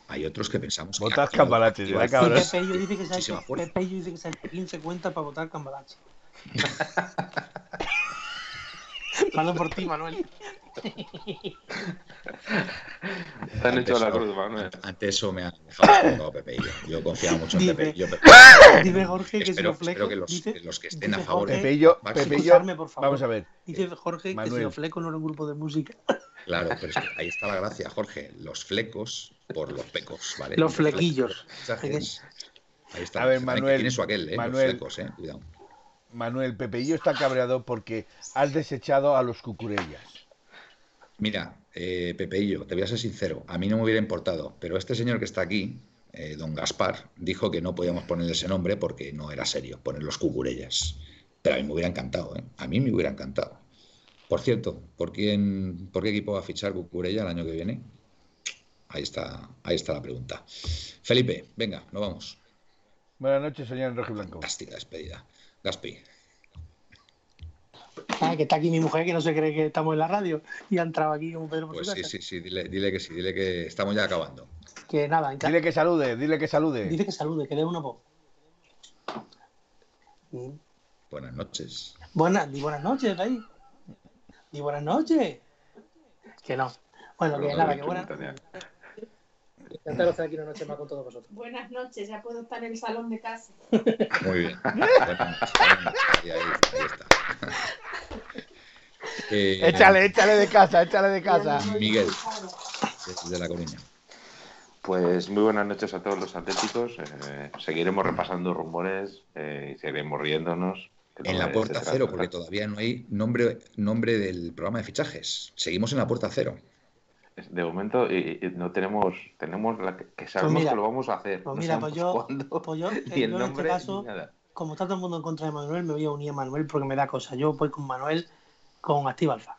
hay otros que pensamos que Activa- Cambalache, Activa será el Y cabrón. Fax- Pepe yo dice que se ha muchísima hecho, fuerza. Pepe yo dice que se ha hecho 15 cuentas para votar Cambalache. Mano por ti, Manuel. Te han hecho Antes la eso- cruz, Manuel. Ante eso me ha dejado Pepe y yo. Yo confiaba mucho en Pepe. Yo, Pepe, Dice Jorge que si espero, flecos. espero que los, dice, que los que estén a favor Jorge- Pepe y yo, Vas a Pepe y yo, escucharme, por favor. vamos a ver. Dice Jorge que si flecos no era un grupo de música. Claro, pero es que ahí está la gracia, Jorge. Los flecos por los pecos, ¿vale? Los flequillos. Ahí está. A ver, Manuel, Tiene su aquel, ¿eh? Manuel. Los flecos, ¿eh? Cuidado. Manuel, Pepe y yo está cabreado porque has desechado a los cucurellas. Mira, eh, Pepeillo, te voy a ser sincero. A mí no me hubiera importado, pero este señor que está aquí, eh, don Gaspar, dijo que no podíamos ponerle ese nombre porque no era serio, poner los cucurellas. Pero a mí me hubiera encantado, ¿eh? A mí me hubiera encantado. Por cierto, ¿por, quién, ¿por qué equipo va a fichar Cucurella el año que viene? Ahí está, ahí está la pregunta. Felipe, venga, nos vamos. Buenas noches, señor Rojiblanco. Fantástica despedida. Gaspi. Ah, que está aquí mi mujer que no se cree que estamos en la radio y ha entrado aquí como Pedro por Pues su sí, casa. sí, sí, dile, dile que sí, dile que estamos ya acabando. Que nada, Dile que salude, dile que salude. dice que salude, que dé una voz. Mm. Buenas noches. Buenas, di buenas noches, ahí. Di buenas noches. Que no. Bueno, que Bueno, nada, que buenas. Tania. Encantado de estar aquí una noche más con todos vosotros. Buenas noches, ya puedo estar en el salón de casa. Muy bien. Buenas noches, buenas noches. Ahí, ahí, ahí está. Eh, Échale, échale de casa, échale de casa. Miguel, desde La Coruña. Pues muy buenas noches a todos los atléticos. Eh, seguiremos repasando rumores eh, y seguiremos riéndonos. En la puerta cero, porque todavía no hay nombre, nombre del programa de fichajes. Seguimos en la puerta cero. De momento y, y no tenemos, tenemos la que, que sabemos mira, que lo vamos a hacer. Pues mira, pues yo, cuándo, pues yo, ni eh, el yo en este nombre, caso, ni nada. Como está todo el mundo en contra de Manuel, me voy a unir a Manuel porque me da cosa. Yo voy con Manuel con Activa Alfa.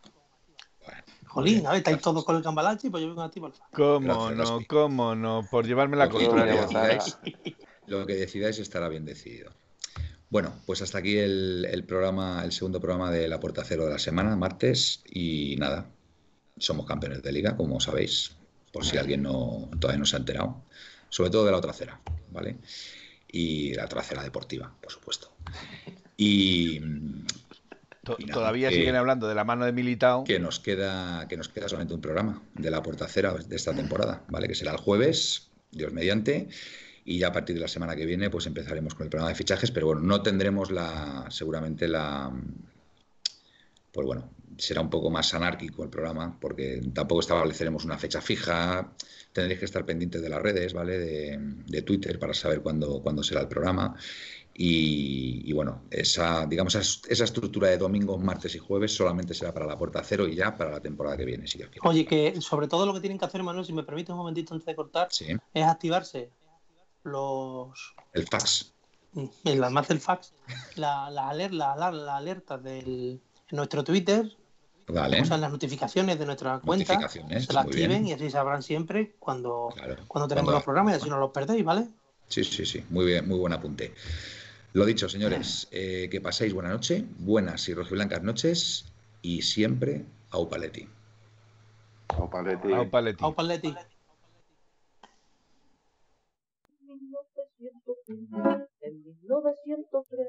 Bueno, Jolín, a ver, estáis gracias. todos con el Cambalache, pues yo voy con Activa Alfa. ¿Cómo Gracias, no? ¿Cómo no? Por llevarme la contraria. lo que decidáis, lo que decidáis estará bien decidido. Bueno, pues hasta aquí el, el programa, el segundo programa de la Puerta Cero de la semana, martes, y nada, somos campeones de liga, como sabéis, por si alguien no todavía no se ha enterado, sobre todo de la otra cera, ¿vale? Y la otra cera deportiva, por supuesto. Y To- Y nada, Todavía que- siguen hablando de la mano de Militao. que nos queda que nos queda solamente un programa de la puerta cera de esta temporada, ¿vale? Que será el jueves, Dios mediante, y ya a partir de la semana que viene pues empezaremos con el programa de fichajes, pero bueno, no tendremos la seguramente la pues bueno, será un poco más anárquico el programa porque tampoco estableceremos una fecha fija, tendréis que estar pendientes de las redes, ¿vale? De, de Twitter para saber cuándo, cuándo será el programa. Y, y bueno, esa, digamos, esa, estructura de domingos, martes y jueves solamente será para la puerta cero y ya para la temporada que viene, si Dios quiere. Oye, que sobre todo lo que tienen que hacer, Manuel, si me permite un momentito antes de cortar, Sí, es activarse los, el fax. en las más del fax, la, la, la, la- alerta del, nuestro Twitter, Vale. o sea, las notificaciones de nuestra cuenta, Notificaciones, se la muy bien. activen y así sabrán siempre cuando, Claro. cuando tenemos Cuando- los programas y así no los perdéis, ¿vale? Sí, sí, sí. Muy bien, muy buen apunte. Lo dicho, señores, eh, que paséis buena noche, buenas y rojiblancas noches y siempre au paletti. O Paletti. Au Paletti. Au Paletti. 1903, en 1903